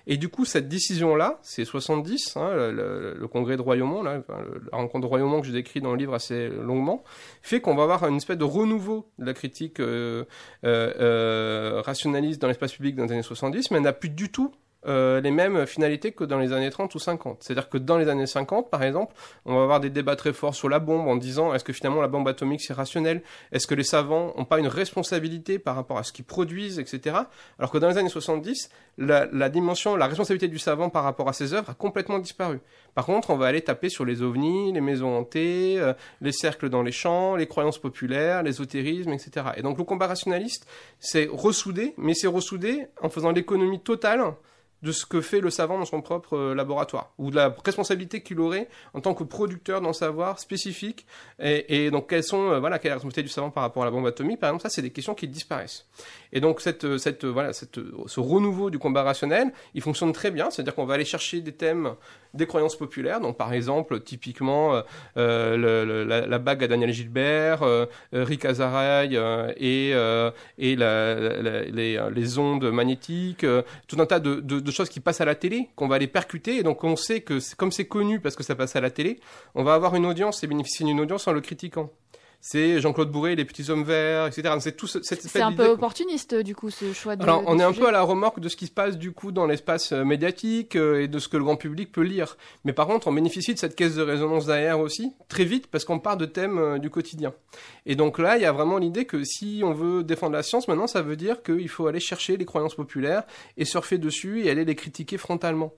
Et du coup, cette décision-là, c'est 70, hein, le, congrès de Royaumont, là, la rencontre de Royaumont que je décris dans le livre assez longuement, fait qu'on va avoir une espèce de renouveau de la critique euh, euh, euh, rationaliste dans l'espace public dans les années 70, mais elle n'a plus du tout euh, les mêmes finalités que dans les années 30 ou 50. C'est-à-dire que dans les années 50, par exemple, on va avoir des débats très forts sur la bombe en disant est-ce que finalement la bombe atomique c'est rationnel? Est-ce que les savants n'ont pas une responsabilité par rapport à ce qu'ils produisent, etc. Alors que dans les années 70, la, la dimension, la responsabilité du savant par rapport à ses œuvres a complètement disparu. Par contre, on va aller taper sur les ovnis, les maisons hantées, euh, les cercles dans les champs, les croyances populaires, l'ésotérisme, etc. Et donc le combat rationaliste, c'est ressoudé, mais c'est ressoudé en faisant l'économie totale de ce que fait le savant dans son propre euh, laboratoire, ou de la responsabilité qu'il aurait en tant que producteur d'un savoir spécifique, et, donc quelles sont, euh, voilà, quelle est la responsabilité du savant par rapport à la bombe atomique, par exemple, ça c'est des questions qui disparaissent. Et donc cette, euh, cette, voilà, cette, ce renouveau du combat rationnel, il fonctionne très bien, c'est-à-dire qu'on va aller chercher des thèmes des croyances populaires, donc par exemple, typiquement, euh, la, bague à Daniel Gilbert, Rick Azaray et, et la- la- les, ondes magnétiques, tout un tas de, de- de choses qui passent à la télé, qu'on va aller percuter, et donc on sait que comme c'est connu parce que ça passe à la télé, on va avoir une audience et bénéficier d'une audience en le critiquant. C'est Jean-Claude Bourré, les petits hommes verts, etc. C'est tout ce- cette C'est un peu opportuniste, du coup, ce choix de. alors, on de est un peu à la remorque de ce qui se passe du coup dans l'espace euh, médiatique euh, et de ce que le grand public peut lire. Mais par contre, on bénéficie de cette caisse de résonance derrière aussi, très vite, parce qu'on part de thèmes euh, du quotidien. Et donc là, il y a vraiment l'idée que si on veut défendre la science, maintenant, ça veut dire qu'il faut aller chercher les croyances populaires et surfer dessus et aller les critiquer frontalement.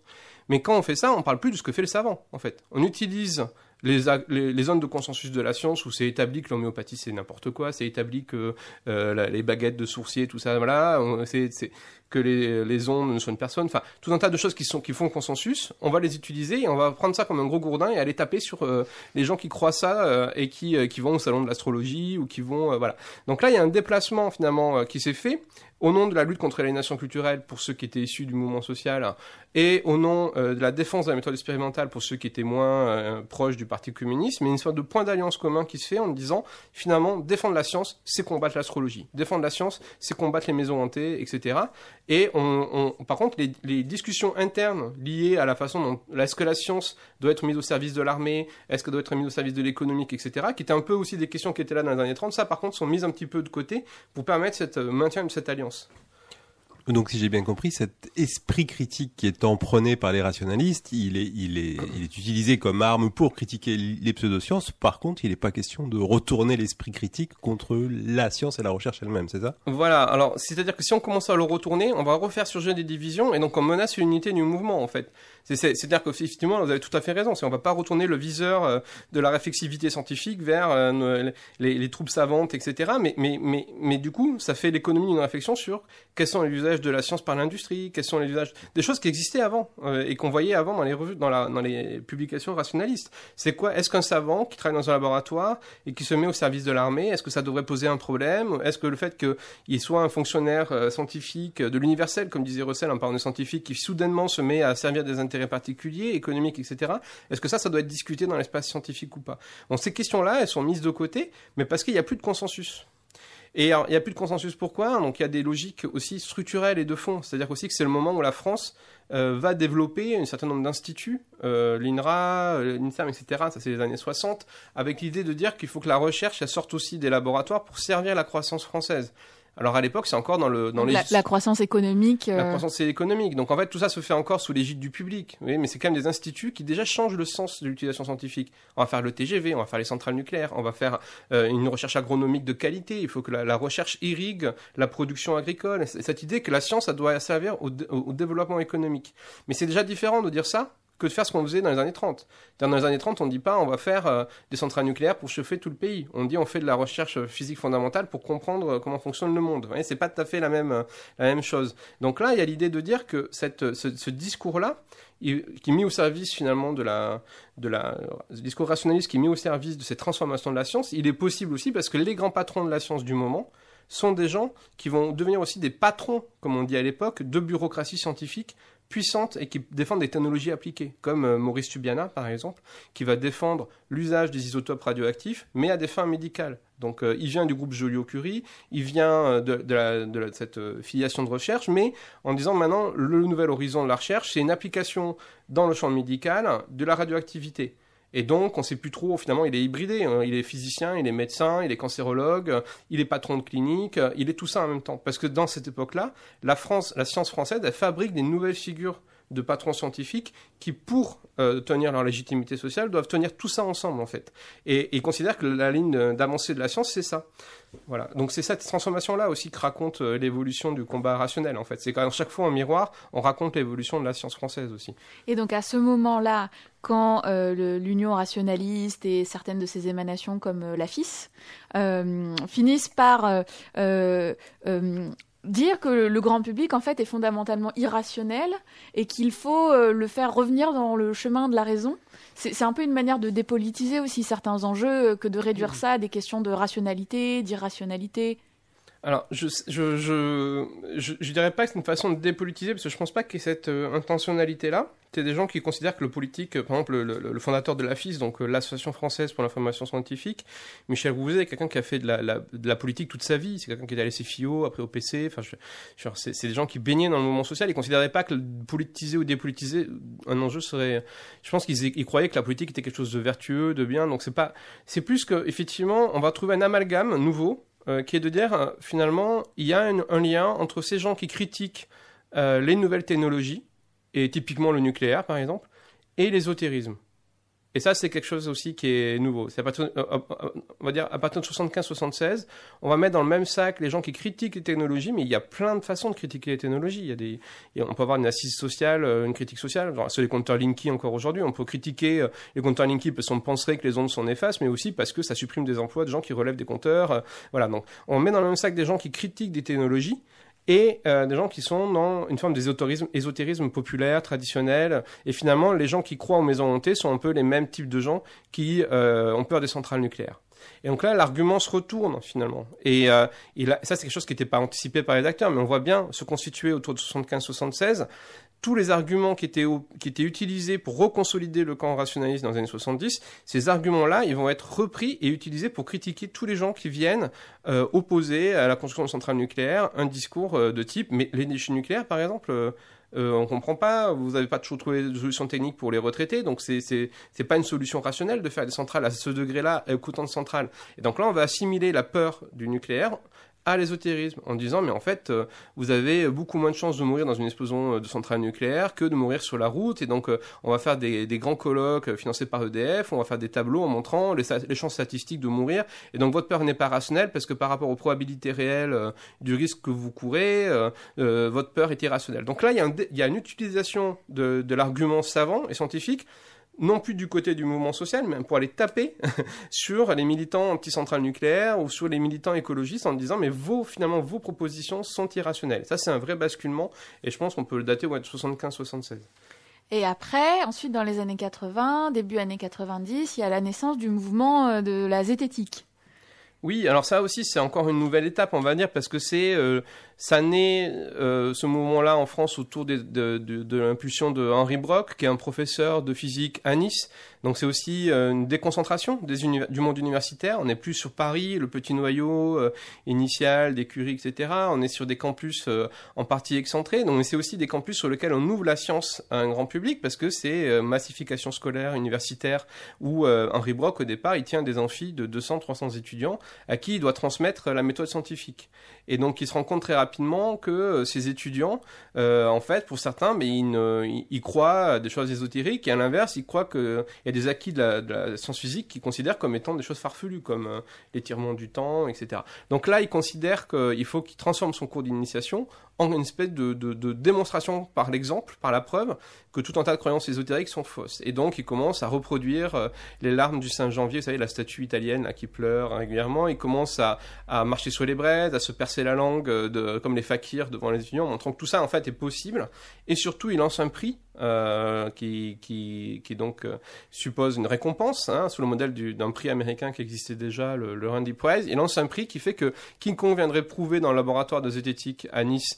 Mais quand on fait ça, on parle plus de ce que fait le savant, en fait. On utilise les, les, les zones de consensus de la science où c'est établi que l'homéopathie c'est n'importe quoi, c'est établi que euh, les baguettes de sourcier, tout ça, voilà, c'est- que les, ondes ne soignent personne, enfin tout un tas de choses qui, sont, qui font consensus, on va les utiliser et on va prendre ça comme un gros gourdin et aller taper sur euh, les gens qui croient ça euh, et qui, euh, qui vont au salon de l'astrologie ou qui vont... voilà. Donc là, il y a un déplacement finalement qui s'est fait au nom de la lutte contre l'aliénation culturelle pour ceux qui étaient issus du mouvement social et au nom de la défense de la méthode expérimentale pour ceux qui étaient moins proches du Parti communiste, mais une sorte de point d'alliance commun qui se fait en disant finalement défendre la science, c'est combattre l'astrologie. Défendre la science, c'est combattre les maisons hantées, etc. Et on, on- par contre, les, discussions internes liées à la façon dont est-ce que la science doit être mise au service de l'armée, est-ce qu'elle doit être mise au service de l'économique, etc., qui étaient un peu aussi des questions qui étaient là dans les années 30, ça par contre sont mises un petit peu de côté pour permettre cette euh, maintien de cette alliance. Donc, si j'ai bien compris, cet esprit critique qui est emprunté par les rationalistes, il est, il est, il est utilisé comme arme pour critiquer les pseudosciences. Par contre, il n'est pas question de retourner l'esprit critique contre la science et la recherche elle-même, c'est ça? Voilà, alors c'est-à-dire que si on commence à le retourner, on va refaire surgir des divisions et donc on menace l'unité du mouvement en fait. C'est- c'est- C'est-à-dire qu'effectivement, vous avez tout à fait raison, on va pas retourner le viseur euh, de la réflexivité scientifique vers euh, les troupes savantes, etc. Mais, mais, mais, mais du coup, ça fait l'économie d'une réflexion sur quels sont les usages de la science par l'industrie, quels sont les usages des choses qui existaient avant euh, et qu'on voyait avant dans les revues, dans, les publications rationalistes. C'est quoi Est-ce qu'un savant qui travaille dans un laboratoire et qui se met au service de l'armée, est-ce que ça devrait poser un problème Est-ce que le fait qu'il soit un fonctionnaire euh, scientifique de l'universel, comme disait Russell en parlant de scientifique, qui soudainement se met à servir des intérêts particuliers, économiques, etc. Est-ce que ça, ça doit être discuté dans l'espace scientifique ou pas? Bon, ces questions-là, elles sont mises de côté, mais parce qu'il n'y a plus de consensus. Et il n'y a plus de consensus pourquoi? Donc il y a des logiques aussi structurelles et de fond. C'est-à-dire aussi que c'est le moment où la France euh, va développer un certain nombre d'instituts, euh, l'INRA, euh, l'INSERM, etc. Ça c'est les années 60, avec l'idée de dire qu'il faut que la recherche elle sorte aussi des laboratoires pour servir la croissance française. Alors à l'époque, c'est encore dans le dans les la, la croissance économique. la euh, croissance économique. Donc en fait, tout ça se fait encore sous l'égide du public. Oui, mais c'est quand même des instituts qui déjà changent le sens de l'utilisation scientifique. On va faire le TGV, on va faire les centrales nucléaires, on va faire euh, une recherche agronomique de qualité. Il faut que la, la recherche irrigue la production agricole. Cette idée que la science, ça doit servir au développement économique. Mais c'est déjà différent de dire ça de faire ce qu'on faisait dans les années 30. Dans les années 30, on ne dit pas on va faire euh, des centrales nucléaires pour chauffer tout le pays. On dit on fait de la recherche euh, physique fondamentale pour comprendre euh, comment fonctionne le monde. Vous c'est pas tout à fait la même, chose. Donc là, il y a l'idée de dire que ce, discours-là, qui est mis au service finalement de la, de la, ce discours rationaliste qui est mis au service de cette transformation de la science, il est possible aussi parce que les grands patrons de la science du moment sont des gens qui vont devenir aussi des patrons, comme on dit à l'époque, de bureaucratie scientifique puissante et qui défendent des technologies appliquées, comme euh, Maurice Tubiana par exemple, qui va défendre l'usage des isotopes radioactifs, mais à des fins médicales. Donc euh, il vient du groupe Joliot-Curie, il vient euh, de, cette filiation de recherche, mais en disant maintenant le nouvel horizon de la recherche, c'est une application dans le champ médical de la radioactivité. Et donc, on sait plus trop, finalement, il est hybridé. hein. Il est physicien, il est médecin, il est cancérologue, il est patron de clinique, il est tout ça en même temps. Parce que dans cette époque-là, la France, la science française, elle fabrique des nouvelles figures de patrons scientifiques qui, pour euh, tenir leur légitimité sociale, doivent tenir tout ça ensemble, en fait. Et, ils considèrent que la ligne d'avancée de la science, c'est ça. Voilà. Donc c'est cette transformation-là aussi que raconte euh, l'évolution du combat rationnel, en fait. C'est qu'à chaque fois, en miroir, on raconte l'évolution de la science française aussi. Et donc à ce moment-là, quand euh, l'Union rationaliste et certaines de ses émanations comme la FIS finissent par dire que le, grand public en fait est fondamentalement irrationnel et qu'il faut euh, le faire revenir dans le chemin de la raison. C'est un peu une manière de dépolitiser aussi certains enjeux euh, que de réduire ça à des questions de rationalité, d'irrationalité. Alors, je, je, je, je, dirais pas que c'est une façon de dépolitiser, parce que je pense pas qu'il y ait cette euh, intentionnalité-là. C'est des gens qui considèrent que le politique, euh, par exemple, le, fondateur de l'AFIS, donc euh, l'Association française pour l'information scientifique, Michel Rouzet, est quelqu'un qui a fait de la, de la politique toute sa vie. C'est quelqu'un qui est allé CFIO, après au PC. Enfin, c'est des gens qui baignaient dans le mouvement social. Ils considéraient pas que politiser ou dépolitiser un enjeu serait. Je pense qu'ils ils croyaient que la politique était quelque chose de vertueux, de bien. Donc c'est pas. C'est plus que effectivement, on va trouver un amalgame nouveau euh, qui est de dire euh, finalement il y a un, lien entre ces gens qui critiquent euh, les nouvelles technologies et typiquement le nucléaire par exemple et l'ésotérisme. Et ça c'est quelque chose aussi qui est nouveau. C'est à partir, euh, euh, euh, on va dire à partir de 75-76, on va mettre dans le même sac les gens qui critiquent les technologies, mais il y a plein de façons de critiquer les technologies. Il y a des, on peut avoir une assise sociale, une critique sociale, genre sur les compteurs Linky encore aujourd'hui. On peut critiquer les compteurs Linky parce qu'on penserait que les ondes sont néfastes, mais aussi parce que ça supprime des emplois de gens qui relèvent des compteurs. voilà, donc on met dans le même sac des gens qui critiquent des technologies et euh, des gens qui sont dans une forme d'ésotérisme ésotérisme populaire, traditionnel. Et finalement, les gens qui croient aux maisons hantées sont un peu les mêmes types de gens qui euh, ont peur des centrales nucléaires. Et donc là, l'argument se retourne finalement. Et, euh, ça, c'est quelque chose qui n'était pas anticipé par les acteurs, mais on voit bien se constituer autour de 75-76 tous les arguments qui étaient, qui étaient utilisés pour reconsolider le camp rationaliste dans les années 70, ces arguments-là, ils vont être repris et utilisés pour critiquer tous les gens qui viennent euh, opposer à la construction de centrales nucléaires un discours euh, de type, mais les déchets nucléaires, par exemple, euh, euh, on comprend pas, vous n'avez pas toujours trouvé de solution technique pour les retraités, donc c'est c'est pas une solution rationnelle de faire des centrales à ce degré-là, euh, coûtant de centrales. Et donc là, on va assimiler la peur du nucléaire à l'ésotérisme en disant mais en fait euh, vous avez beaucoup moins de chances de mourir dans une explosion euh, de centrale nucléaire que de mourir sur la route. Et donc euh, on va faire des, des grands colloques euh, financés par EDF on va faire des tableaux en montrant les, les chances statistiques de mourir. Et donc votre peur n'est pas rationnelle parce que par rapport aux probabilités réelles euh, du risque que vous courez votre peur est irrationnelle. Donc là il y a, y a une utilisation de, de l'argument savant et scientifique non plus du côté du mouvement social, mais pour aller taper <laughs> sur les militants anti-centrales nucléaires ou sur les militants écologistes en disant mais vos finalement vos propositions sont irrationnelles. Ça c'est un vrai basculement et je pense qu'on peut le dater ouais, de 75-76. Et après, ensuite, dans les années 80, début années 90, il y a la naissance du mouvement euh, de la zététique. Oui, alors ça aussi c'est encore une nouvelle étape on va dire parce que c'est euh, ça naît euh, ce mouvement-là en France autour de, l'impulsion de Henri Brock qui est un professeur de physique à Nice. Donc c'est aussi euh, une déconcentration du monde universitaire. On n'est plus sur Paris, le petit noyau euh, initial des Curie, etc. On est sur des campus en partie excentrés. Donc c'est aussi des campus sur lesquels on ouvre la science à un grand public parce que c'est massification scolaire universitaire où Henri Brock au départ il tient des amphis de 200-300 étudiants à qui il doit transmettre la méthode scientifique. Et donc il se rend très que euh, ces étudiants, euh, en fait, pour certains, mais ils, croient des choses ésotériques, et à l'inverse, ils croient qu'il y a des acquis de la, de la science physique qu'ils considèrent comme étant des choses farfelues, comme euh, l'étirement du temps, etc. Donc là, ils considèrent qu'il faut qu'il transforme son cours d'initiation en une espèce de, démonstration par l'exemple, par la preuve, que tout un tas de croyances ésotériques sont fausses. Et donc, ils commencent à reproduire euh, les larmes du Saint Janvier, vous savez, la statue italienne là, qui pleure régulièrement. Ils commencent à, marcher sur les braises, à se percer la langue, euh, comme les fakirs devant les étudiants, montrant que tout ça, en fait, est possible. Et surtout, ils lancent un prix euh, qui, qui, qui donc euh, suppose une récompense, hein, sous le modèle du- d'un prix américain qui existait déjà, le, le Randy Prize. Ils lancent un prix qui fait que quiconque viendrait prouver dans le laboratoire de zététique à Nice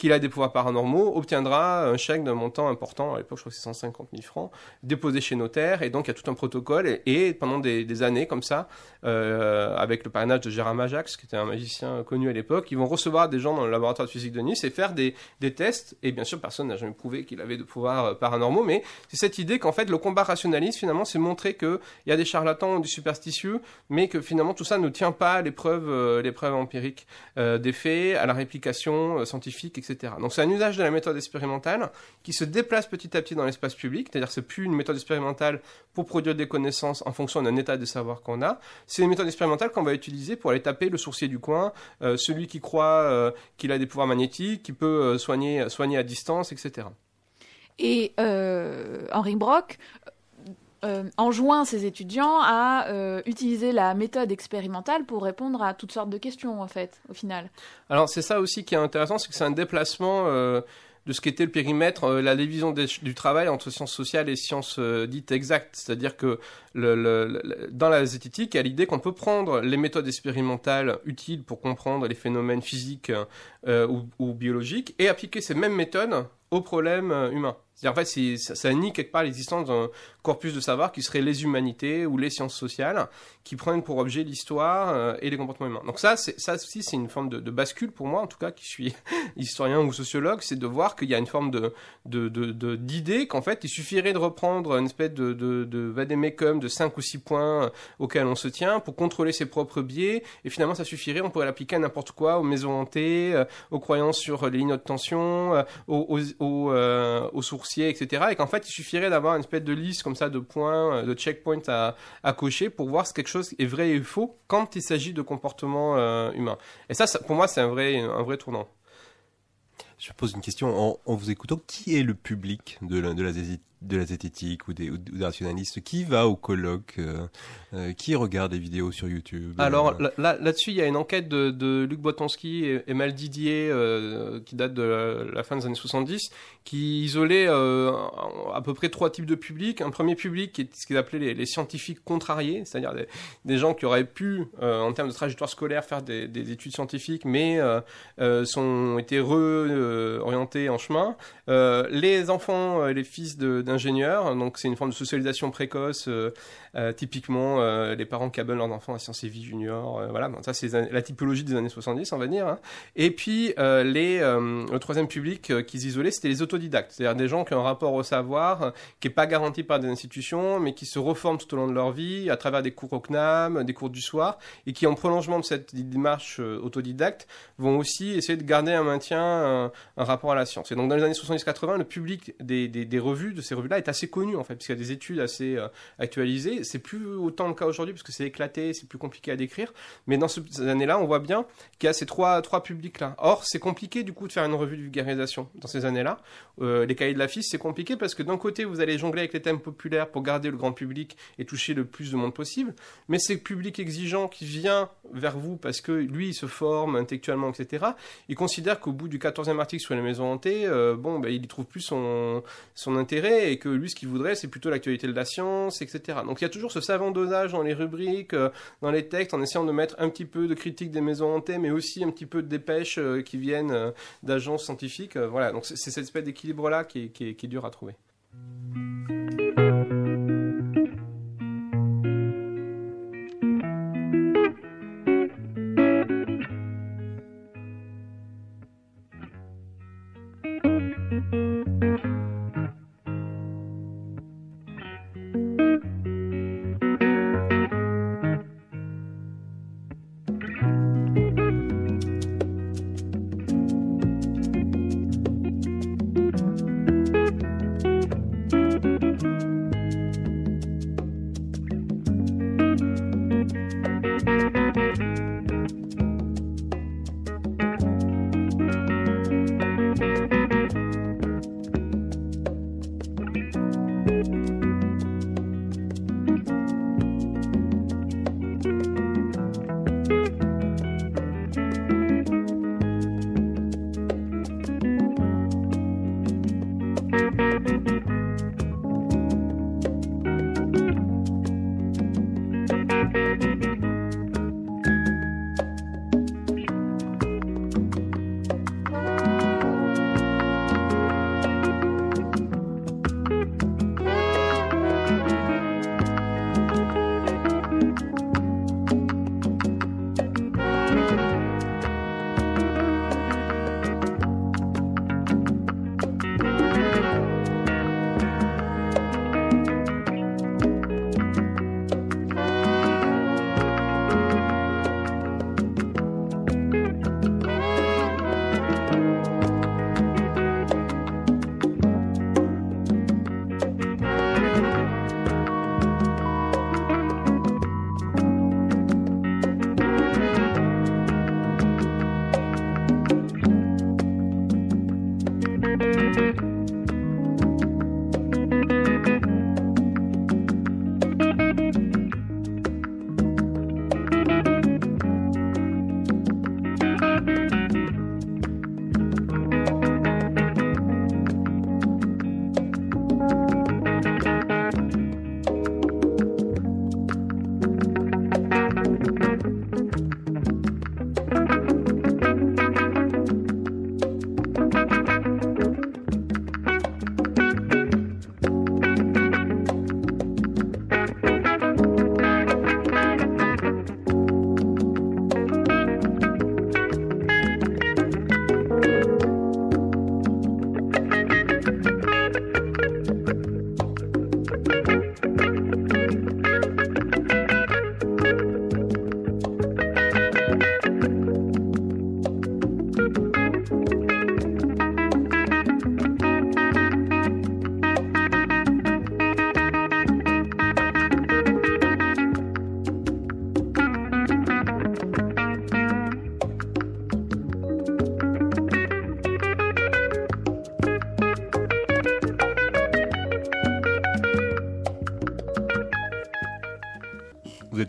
qu'il a des pouvoirs paranormaux, obtiendra un chèque d'un montant important, à l'époque je crois que c'est 150 000 francs, déposé chez notaire, et donc il y a tout un protocole, et, pendant des, années comme ça, euh, avec le parrainage de Gérard Majax, qui était un magicien connu à l'époque, ils vont recevoir des gens dans le laboratoire de physique de Nice et faire des, tests, et bien sûr personne n'a jamais prouvé qu'il avait de pouvoirs euh, paranormaux, mais c'est cette idée qu'en fait le combat rationaliste finalement c'est montrer qu'il y a des charlatans ou des superstitieux, mais que finalement tout ça ne tient pas à l'épreuve euh, empirique des faits, à la réplication scientifique, etc. Donc c'est un usage de la méthode expérimentale qui se déplace petit à petit dans l'espace public, c'est-à-dire c'est plus une méthode expérimentale pour produire des connaissances en fonction d'un état de savoir qu'on a, c'est une méthode expérimentale qu'on va utiliser pour aller taper le sourcier du coin, euh, celui qui croit euh, qu'il a des pouvoirs magnétiques, qui peut euh, soigner, soigner à distance, etc. Et euh, Henri Brock euh, enjoint ses étudiants à euh, utiliser la méthode expérimentale pour répondre à toutes sortes de questions, en fait, au final. Alors c'est ça aussi qui est intéressant, c'est que c'est un déplacement euh, de ce qu'était le périmètre, euh, la division du travail entre sciences sociales et sciences euh, dites exactes. C'est-à-dire que le, le- le- dans la zététique, il y a l'idée qu'on peut prendre les méthodes expérimentales utiles pour comprendre les phénomènes physiques euh, ou, ou biologiques et appliquer ces mêmes méthodes aux problèmes humains. C'est-à-dire, en fait, ça, ça nie quelque part l'existence d'un corpus de savoir qui serait les humanités ou les sciences sociales, qui prennent pour objet l'histoire euh, et les comportements humains. Donc ça, ça aussi, c'est une forme de, bascule pour moi, en tout cas, qui suis <laughs> historien ou sociologue, c'est de voir qu'il y a une forme de d'idée qu'en fait, il suffirait de reprendre une espèce de, de, de vademecum de 5 ou 6 points euh, auxquels on se tient pour contrôler ses propres biais, et finalement, ça suffirait, on pourrait l'appliquer à n'importe quoi, aux maisons hantées, euh, aux croyances sur les lignes de tension, aux, aux, aux, aux etc. Et qu'en fait, il suffirait d'avoir une espèce de liste comme ça de points, euh, de checkpoints à, cocher pour voir si quelque chose est vrai et faux quand il s'agit de comportements euh, humains. Et ça, pour moi, c'est un vrai, un vrai tournant. Je pose une question en, vous écoutant. Qui est le public de la, de la, de la zététique ou des, rationalistes Qui va au colloque euh, euh, Qui regarde des vidéos sur YouTube Alors Euh, là- là- là-dessus, il y a une enquête de, Luc Botonski et, Mal Didier qui date de la, fin des années 70, qui isolait à peu près trois types de publics. Un premier public qui est ce qu'ils appelaient les, scientifiques contrariés, c'est-à-dire des, gens qui auraient pu, en termes de trajectoire scolaire, faire des, des études scientifiques, mais sont été re-orientés en chemin. Les enfants, les fils de- d'ingénieurs, donc c'est une forme de socialisation précoce. euh, euh, typiquement, euh, les parents qui abonnent leurs enfants à Sciences et Vie Junior, voilà, ça c'est la typologie des années 70, on va dire. hein. Et puis les, le troisième public qu'ils isolaient, c'était les autodidactes, c'est-à-dire des gens qui ont un rapport au savoir qui est pas garanti par des institutions, mais qui se reforment tout au long de leur vie à travers des cours au CNAM, des cours du soir, et qui en prolongement de cette démarche autodidacte vont aussi essayer de garder un maintien, un, rapport à la science. Et donc dans les années 70-80, le public des, des, des revues, de ces revues-là, est assez connu en fait, puisqu'il y a des études assez euh, actualisées. C'est plus autant le cas aujourd'hui, parce que c'est éclaté, c'est plus compliqué à décrire. Mais dans ce- ces années-là, on voit bien qu'il y a ces trois, trois publics-là. Or, c'est compliqué du coup de faire une revue de vulgarisation dans ces années-là. Euh, les cahiers de la FIS, c'est compliqué parce que d'un côté, vous allez jongler avec les thèmes populaires pour garder le grand public et toucher le plus de monde possible. Mais c'est le public exigeant qui vient vers vous parce que lui, il se forme intellectuellement, etc. Il considère qu'au bout du 14e article sur les maisons hantées, euh, bon, ben, il y trouve plus son, son intérêt et que lui, ce qu'il voudrait, c'est plutôt l'actualité de la science, etc. Donc il y a toujours ce savant dosage dans les rubriques, euh, dans les textes, en essayant de mettre un petit peu de critique des maisons hantées, mais aussi un petit peu de dépêches euh, qui viennent euh, d'agences scientifiques. voilà, donc c'est cette espèce d'équilibre-là qui qui, qui est dur à trouver.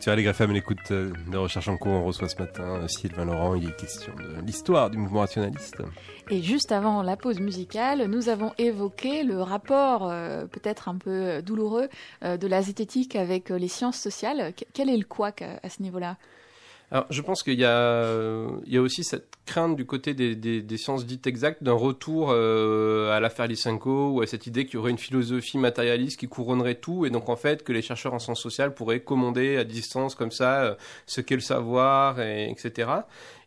Sur les à l'écoute euh, de Recherche en cours. On reçoit ce matin euh, Sylvain Laurent. Il est question de l'histoire du mouvement rationaliste. Et juste avant la pause musicale, nous avons évoqué le rapport euh, peut-être un peu douloureux de la zététique avec les sciences sociales. Quel est le couac à ce niveau-là? Alors, je pense qu'il y il y a aussi cette crainte du côté des, des, des sciences dites exactes d'un retour euh, à l'affaire Lysenko ou à cette idée qu'il y aurait une philosophie matérialiste qui couronnerait tout et donc en fait que les chercheurs en sciences sociales pourraient commander à distance comme ça euh, ce qu'est le savoir, et, etc.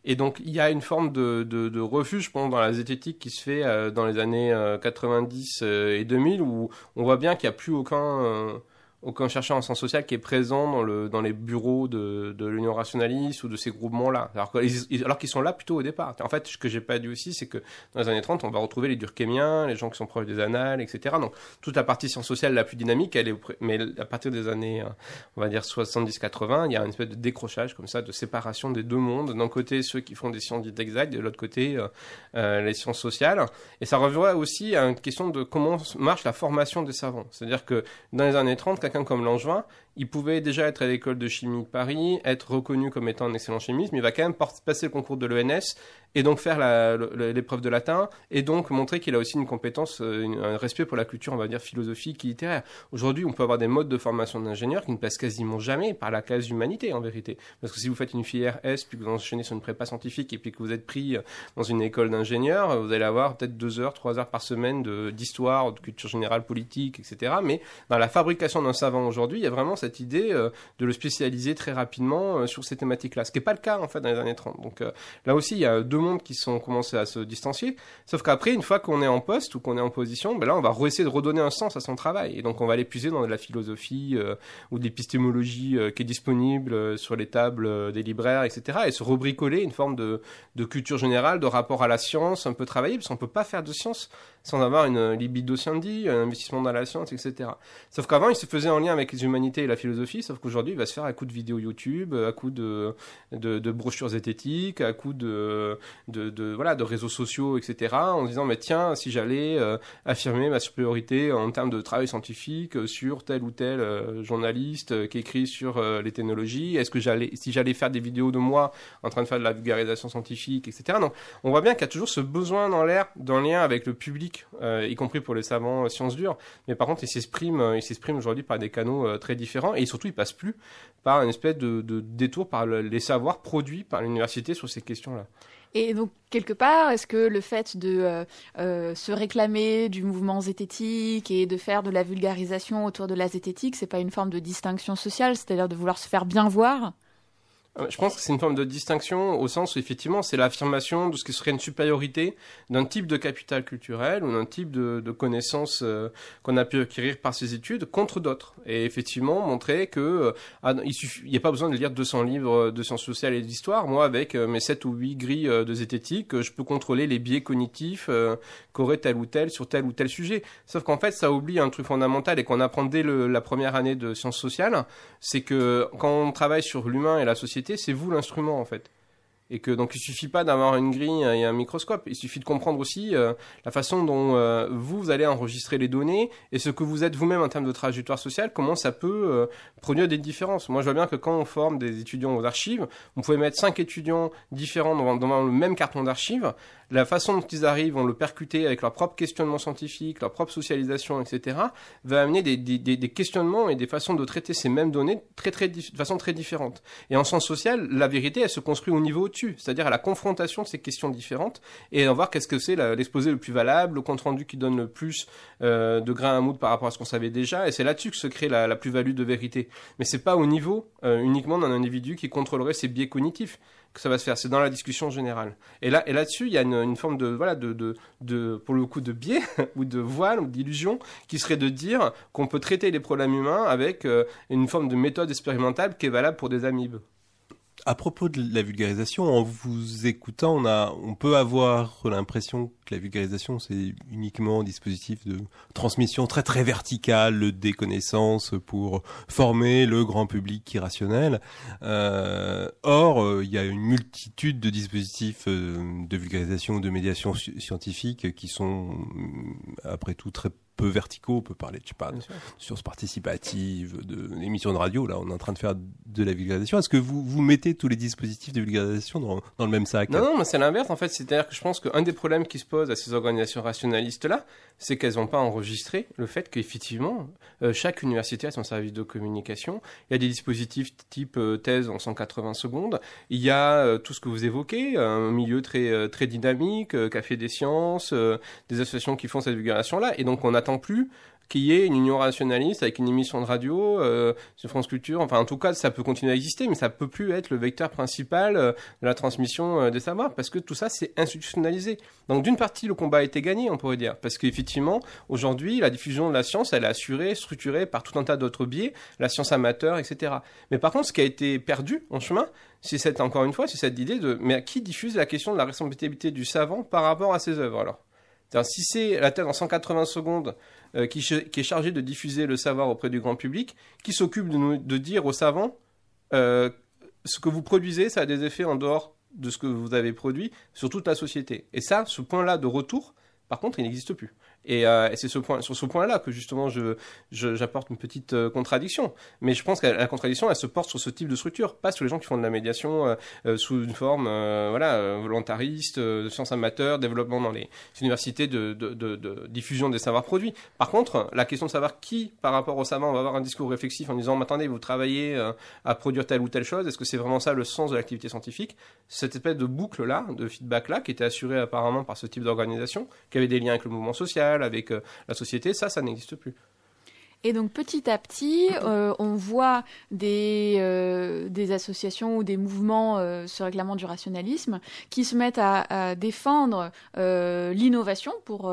Et donc il y a une forme de, de, de refus, je pense, dans la zététique qui se fait euh, dans les années 90 et 2000 où on voit bien qu'il n'y a plus aucun aucun chercheur en sciences sociales qui est présent dans, le, dans les bureaux de, de l'Union rationaliste ou de ces groupements-là, alors qu'ils qu'ils sont là plutôt au départ. En fait, ce que j'ai pas dit aussi, c'est que dans les années 30, on va retrouver les durkémiens, les gens qui sont proches des annales, etc. Donc toute la partie sciences sociales la plus dynamique, elle est, mais à partir des années, euh, on va dire 70-80, il y a une espèce de décrochage comme ça, de séparation des deux mondes. D'un côté, ceux qui font des sciences dites exactes, de l'autre côté, euh, euh, les sciences sociales. Et ça revient aussi à une question de comment marche la formation des savants. C'est-à-dire que dans les années 30, comme Langevin, il pouvait déjà être à l'école de chimie de Paris, être reconnu comme étant un excellent chimiste, mais il va quand même passer le concours de l'ENS et donc faire l'épreuve de latin et donc montrer qu'il a aussi une compétence, euh, un respect pour la culture, on va dire philosophique et littéraire. Aujourd'hui, on peut avoir des modes de formation d'ingénieurs qui ne passent quasiment jamais par la classe humanité en vérité. Parce que si vous faites une filière S, puis que vous enchaînez sur une prépa scientifique et puis que vous êtes pris euh, dans une école d'ingénieurs, vous allez avoir peut-être deux heures, trois heures par semaine d'histoire, de, culture générale politique, etc. Mais dans la fabrication d'un savant aujourd'hui, il y a vraiment cette idée euh, de le spécialiser très rapidement sur ces thématiques-là. Ce qui n'est pas le cas en fait dans les années 30. Donc là aussi, il y a deux mondes qui sont commencés à se distancier. Sauf qu'après, une fois qu'on est en poste ou qu'on est en position, ben là, on va essayer de redonner un sens à son travail. Et donc, on va l'épuiser dans de la philosophie euh, ou de l'épistémologie euh, qui est disponible euh, sur les tables des libraires, etc. Et se rebricoler une forme de, culture générale, de rapport à la science, un peu travaillé, parce qu'on peut pas faire de science sans avoir une libido scienti, un investissement dans la science, etc. Sauf qu'avant, il se faisait en lien avec les humanités et la philosophie, sauf qu'aujourd'hui, il va se faire à coup de vidéos YouTube, à coup de, de, de brochures zététiques, à coup de, de, de, voilà, de réseaux sociaux, etc. En disant, mais tiens, si j'allais euh, affirmer ma supériorité en termes de travail scientifique euh, sur tel ou tel euh, journaliste qui écrit sur les technologies, est-ce que j'allais, si j'allais faire des vidéos de moi en train de faire de la vulgarisation scientifique, etc. Donc, on voit bien qu'il y a toujours ce besoin dans l'air, d'un lien avec le public euh, y compris pour les savants euh, sciences dures. Mais par contre, il s'exprime, euh, il s'exprime aujourd'hui par des canaux très différents et surtout, il passe plus par une espèce de, détour par les savoirs produits par l'université sur ces questions-là. Et donc, quelque part, est-ce que le fait de se réclamer du mouvement zététique et de faire de la vulgarisation autour de la zététique, c'est pas une forme de distinction sociale, c'est-à-dire de vouloir se faire bien voir? Je pense que c'est une forme de distinction au sens où effectivement c'est l'affirmation de ce qui serait une supériorité d'un type de capital culturel ou d'un type de, de connaissances euh, qu'on a pu acquérir par ses études contre d'autres. Et effectivement montrer que euh, ah, il n'y a pas besoin de lire 200 livres de sciences sociales et d'histoire. Moi, avec mes 7 ou 8 grilles de zététique, je peux contrôler les biais cognitifs qu'aurait tel ou tel sur tel ou tel sujet. Sauf qu'en fait, ça oublie un truc fondamental et qu'on apprend dès la première année de sciences sociales, c'est que quand on travaille sur l'humain et la société c'est vous l'instrument en fait. Et que donc il suffit pas d'avoir une grille et un microscope, il suffit de comprendre aussi euh, la façon dont euh, vous, allez enregistrer les données et ce que vous êtes vous-même en termes de trajectoire sociale, comment ça peut euh, produire des différences. Moi, je vois bien que quand on forme des étudiants aux archives, vous pouvez mettre cinq étudiants différents dans, le même carton d'archives, la façon dont ils arrivent vont le percuter avec leur propre questionnement scientifique, leur propre socialisation, etc., va amener des, des, des, questionnements et des façons de traiter ces mêmes données très, très, de façon très différente. Et en sens social, la vérité, elle se construit au niveau au-dessus, c'est-à-dire à la confrontation de ces questions différentes et à voir qu'est-ce que c'est l'exposé le plus valable, le compte-rendu qui donne le plus euh, de grain à moudre par rapport à ce qu'on savait déjà, et c'est là-dessus que se crée la, la plus-value de vérité. Mais c'est pas au niveau euh, uniquement d'un individu qui contrôlerait ses biais cognitifs que ça va se faire. C'est dans la discussion générale. Et là, et là-dessus, il y a une, forme de, voilà, de, de, de, pour le coup, de biais <laughs> ou de voile ou d'illusion qui serait de dire qu'on peut traiter les problèmes humains avec euh, une forme de méthode expérimentale qui est valable pour des amibes. À propos de la vulgarisation, en vous écoutant, on, a, on peut avoir l'impression que la vulgarisation, c'est uniquement un dispositif de transmission très très verticale des connaissances pour former le grand public irrationnel. Euh, or, euh, il y a une multitude de dispositifs euh, de vulgarisation de médiation scientifique qui sont, après tout, très peu verticaux. On peut parler, je sais pas, de sciences participatives, de d'émissions de radio. Là, on est en train de faire de la vulgarisation. Est-ce que vous, vous mettez tous les dispositifs de vulgarisation dans, dans le même sac? Non, non, mais c'est l'inverse en fait. C'est-à-dire que je pense qu'un des problèmes qui se pose à ces organisations rationalistes-là, c'est qu'elles n'ont pas enregistré le fait qu'effectivement, euh, chaque université a son service de communication. Il y a des dispositifs type euh, thèse en 180 secondes. Il y a euh, tout ce que vous évoquez, un milieu très, très dynamique, Café des sciences, des associations qui font cette vulgarisation-là. Et donc on plus qu'il y ait une union rationaliste avec une émission de radio euh, sur France Culture. Enfin, en tout cas, ça peut continuer à exister, mais ça peut plus être le vecteur principal euh, de la transmission euh, des savoirs, parce que tout ça, c'est institutionnalisé. Donc, d'une partie, le combat a été gagné, on pourrait dire, parce qu'effectivement, aujourd'hui, la diffusion de la science, elle est assurée, structurée par tout un tas d'autres biais, la science amateur, etc. Mais par contre, ce qui a été perdu en chemin, c'est cette, encore une fois, c'est cette idée de, mais qui diffuse la question de la responsabilité du savant par rapport à ses œuvres, alors? Si c'est la thèse en 180 secondes euh, qui, est chargée de diffuser le savoir auprès du grand public, qui s'occupe de, de dire aux savants euh, ce que vous produisez, ça a des effets en dehors de ce que vous avez produit sur toute la société. Et ça, ce point-là de retour, par contre, il n'existe plus. Et, euh, c'est ce point, sur ce point-là que justement je, j'apporte une petite euh, contradiction. Mais je pense que la contradiction, elle se porte sur ce type de structure, pas sur les gens qui font de la médiation euh, euh, sous une forme euh, voilà, euh, volontariste, de sciences amateurs, développement dans les universités de, de, de- diffusion des savoirs produits. Par contre, la question de savoir qui, par rapport au savant, va avoir un discours réflexif en disant, attendez, vous travaillez à produire telle ou telle chose, est-ce que c'est vraiment ça le sens de l'activité scientifique? Cette espèce de boucle-là, de feedback-là, qui était assurée apparemment par ce type d'organisation, qui avait des liens avec le mouvement social, avec euh, la société, ça, ça n'existe plus. Et donc petit à petit, <coughs> euh, on voit des, euh, des associations ou des mouvements euh, se réclamant du rationalisme qui se mettent à, à défendre l'innovation pour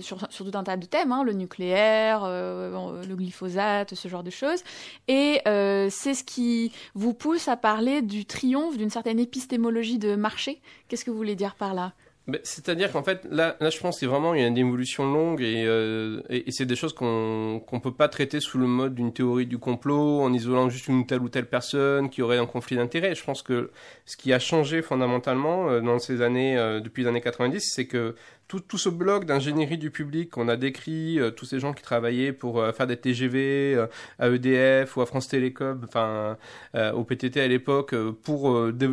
sur, sur tout un tas de thèmes, hein, le nucléaire, le glyphosate, ce genre de choses. Et c'est ce qui vous pousse à parler du triomphe d'une certaine épistémologie de marché. Qu'est-ce que vous voulez dire par là? C'est-à-dire qu'en fait, là, là, je pense qu'il y a vraiment une évolution longue et, euh, et, c'est des choses qu'on qu'on peut pas traiter sous le mode d'une théorie du complot, en isolant juste une telle ou telle personne qui aurait un conflit d'intérêts. Je pense que ce qui a changé fondamentalement euh, dans ces années, euh, depuis les années 90, c'est que tout, tout ce bloc d'ingénierie du public qu'on a décrit, euh, tous ces gens qui travaillaient pour euh, faire des TGV euh, à EDF ou à France Télécom, enfin euh, au PTT à l'époque, euh, pour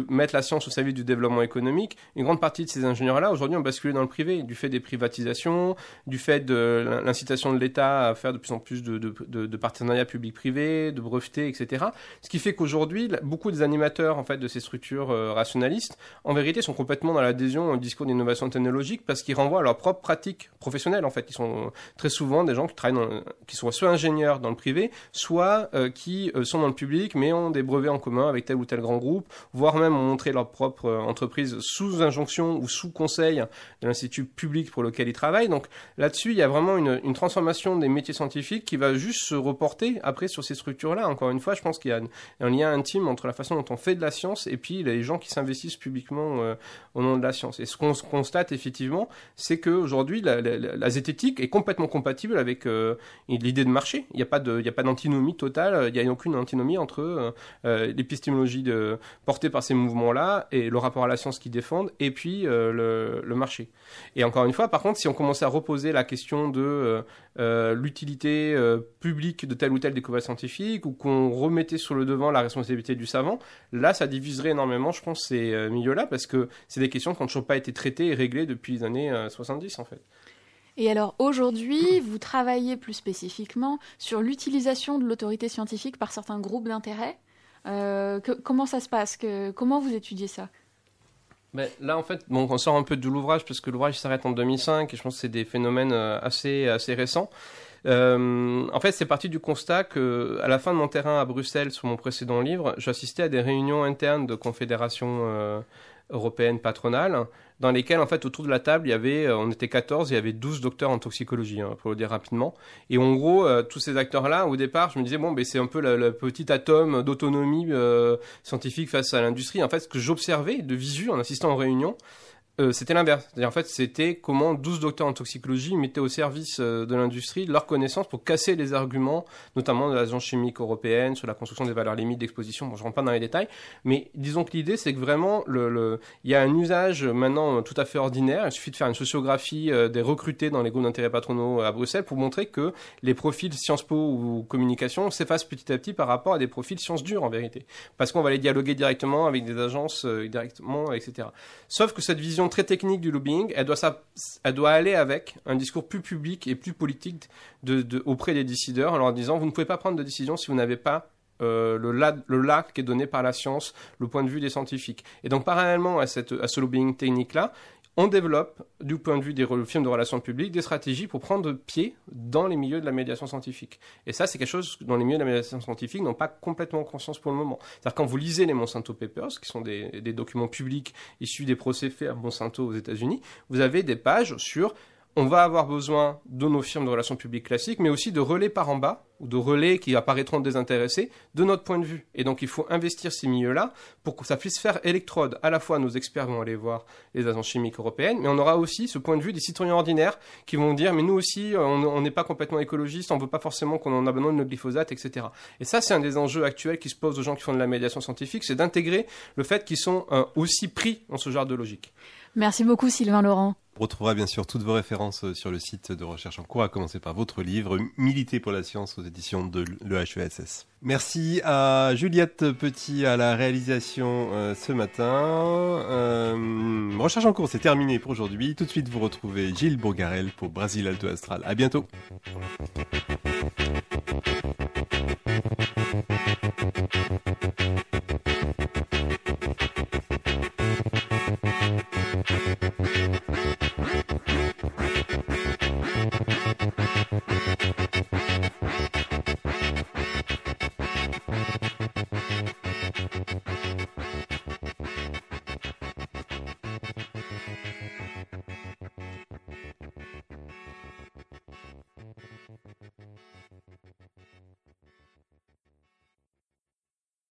mettre la science au service du développement économique, une grande partie de ces ingénieurs-là aujourd'hui ont basculé dans le privé, du fait des privatisations, du fait de l'in- l'incitation de l'État à faire de plus en plus de, de, de, de partenariats publics-privés, de brevetés, etc. Ce qui fait qu'aujourd'hui, beaucoup des animateurs en fait de ces structures rationalistes, en vérité, sont complètement dans l'adhésion au discours d'innovation technologique parce qu'ils renvoient à leur propre pratique professionnelle. En fait, ils sont très souvent des gens qui travaillent, qui sont soit ingénieurs dans le privé, soit euh, qui euh, sont dans le public mais ont des brevets en commun avec tel ou tel grand groupe, voire même ont montré leur propre euh, entreprise sous injonction ou sous conseil de l'institut public pour lequel ils travaillent. Donc là-dessus, il y a vraiment une, transformation des métiers scientifiques qui va juste se reporter après sur ces structures-là. Encore une fois, je pense qu'il y a un, lien intime entre la façon dont on fait de la science et puis les gens qui s'investissent publiquement au nom de la science. Et ce qu'on constate effectivement, c'est qu'aujourd'hui, la, la, zététique est complètement compatible avec euh, l'idée de marché. Il n'y a pas d'antinomie totale. Il n'y a aucune antinomie entre euh, euh, l'épistémologie portée par ces mouvements-là et le rapport à la science qu'ils défendent et puis euh, le, le marché. Et encore une fois, par contre, si on commençait à reposer la question de euh, l'utilité euh, publique de telle ou telle découverte scientifique ou qu'on remettait sur le devant la responsabilité du savant, là, ça diviserait énormément, je pense, ces euh, milieux-là parce que c'est des questions qui n'ont toujours pas été traitées et réglées depuis les années euh, 70 en fait. Et alors aujourd'hui, vous travaillez plus spécifiquement sur l'utilisation de l'autorité scientifique par certains groupes d'intérêt. Comment ça se passe? Comment vous étudiez ça? Là, en fait, bon, on sort un peu de l'ouvrage parce que l'ouvrage s'arrête en 2005 et je pense que c'est des phénomènes euh, assez, assez récents. Euh, en fait, c'est parti du constat que, à la fin de mon terrain à Bruxelles, sur mon précédent livre, j'assistais à des réunions internes de confédérations euh, européennes patronales, dans lesquelles, en fait, autour de la table, il y avait, euh, on était 14, il y avait 12 docteurs en toxicologie, hein, pour le dire rapidement. Et en gros, euh, tous ces acteurs-là, au départ, je me disais, bon, ben, c'est un peu le petit atome d'autonomie euh, scientifique face à l'industrie. En fait, ce que j'observais de visu en assistant aux réunions, euh, c'était l'inverse. En fait, c'était comment 12 docteurs en toxicologie mettaient au service euh, de l'industrie leurs connaissances pour casser les arguments, notamment de l'Agence chimique européenne sur la construction des valeurs limites d'exposition. Bon, je rentre pas dans les détails, mais disons que l'idée, c'est que vraiment, le, le- il y a un usage maintenant tout à fait ordinaire. Il suffit de faire une sociographie euh, des recrutés dans les groupes d'intérêt patronaux à Bruxelles pour montrer que les profils Sciences Po ou communication s'effacent petit à petit par rapport à des profils sciences dures, en vérité. Parce qu'on va les dialoguer directement avec des agences, directement, etc. Sauf que cette vision très technique du lobbying, elle doit, elle doit aller avec un discours plus public et plus politique de, auprès des décideurs en leur disant vous ne pouvez pas prendre de décision si vous n'avez pas euh, le, la, le là qui est donné par la science, le point de vue des scientifiques. Et donc parallèlement à, cette, à ce lobbying technique-là, on développe, du point de vue des films de relations publiques, des stratégies pour prendre pied dans les milieux de la médiation scientifique. Et ça, c'est quelque chose dans les milieux de la médiation scientifique n'ont pas complètement conscience pour le moment. C'est-à-dire quand vous lisez les Monsanto Papers, qui sont des, des documents publics issus des procès faits à Monsanto aux États-Unis, vous avez des pages sur on va avoir besoin de nos firmes de relations publiques classiques, mais aussi de relais par en bas, ou de relais qui apparaîtront désintéressés, de notre point de vue. Et donc il faut investir ces milieux-là pour que ça puisse faire électrode. À la fois, nos experts vont aller voir les agences chimiques européennes, mais on aura aussi ce point de vue des citoyens ordinaires qui vont dire, mais nous aussi, on n'est pas complètement écologistes, on veut pas forcément qu'on en abandonne le glyphosate, etc. Et ça, c'est un des enjeux actuels qui se posent aux gens qui font de la médiation scientifique, c'est d'intégrer le fait qu'ils sont euh, aussi pris dans ce genre de logique. Merci beaucoup Sylvain Laurent. On retrouvera bien sûr toutes vos références euh, sur le site de Recherche en cours, à commencer par votre livre Militer pour la science aux éditions de l'EHESS. Merci à Juliette Petit à la réalisation euh, ce matin. Euh, Recherche en cours, c'est terminé pour aujourd'hui. Tout de suite, vous retrouvez Gilles Bourgarel pour Brasil Alto Astral. À bientôt.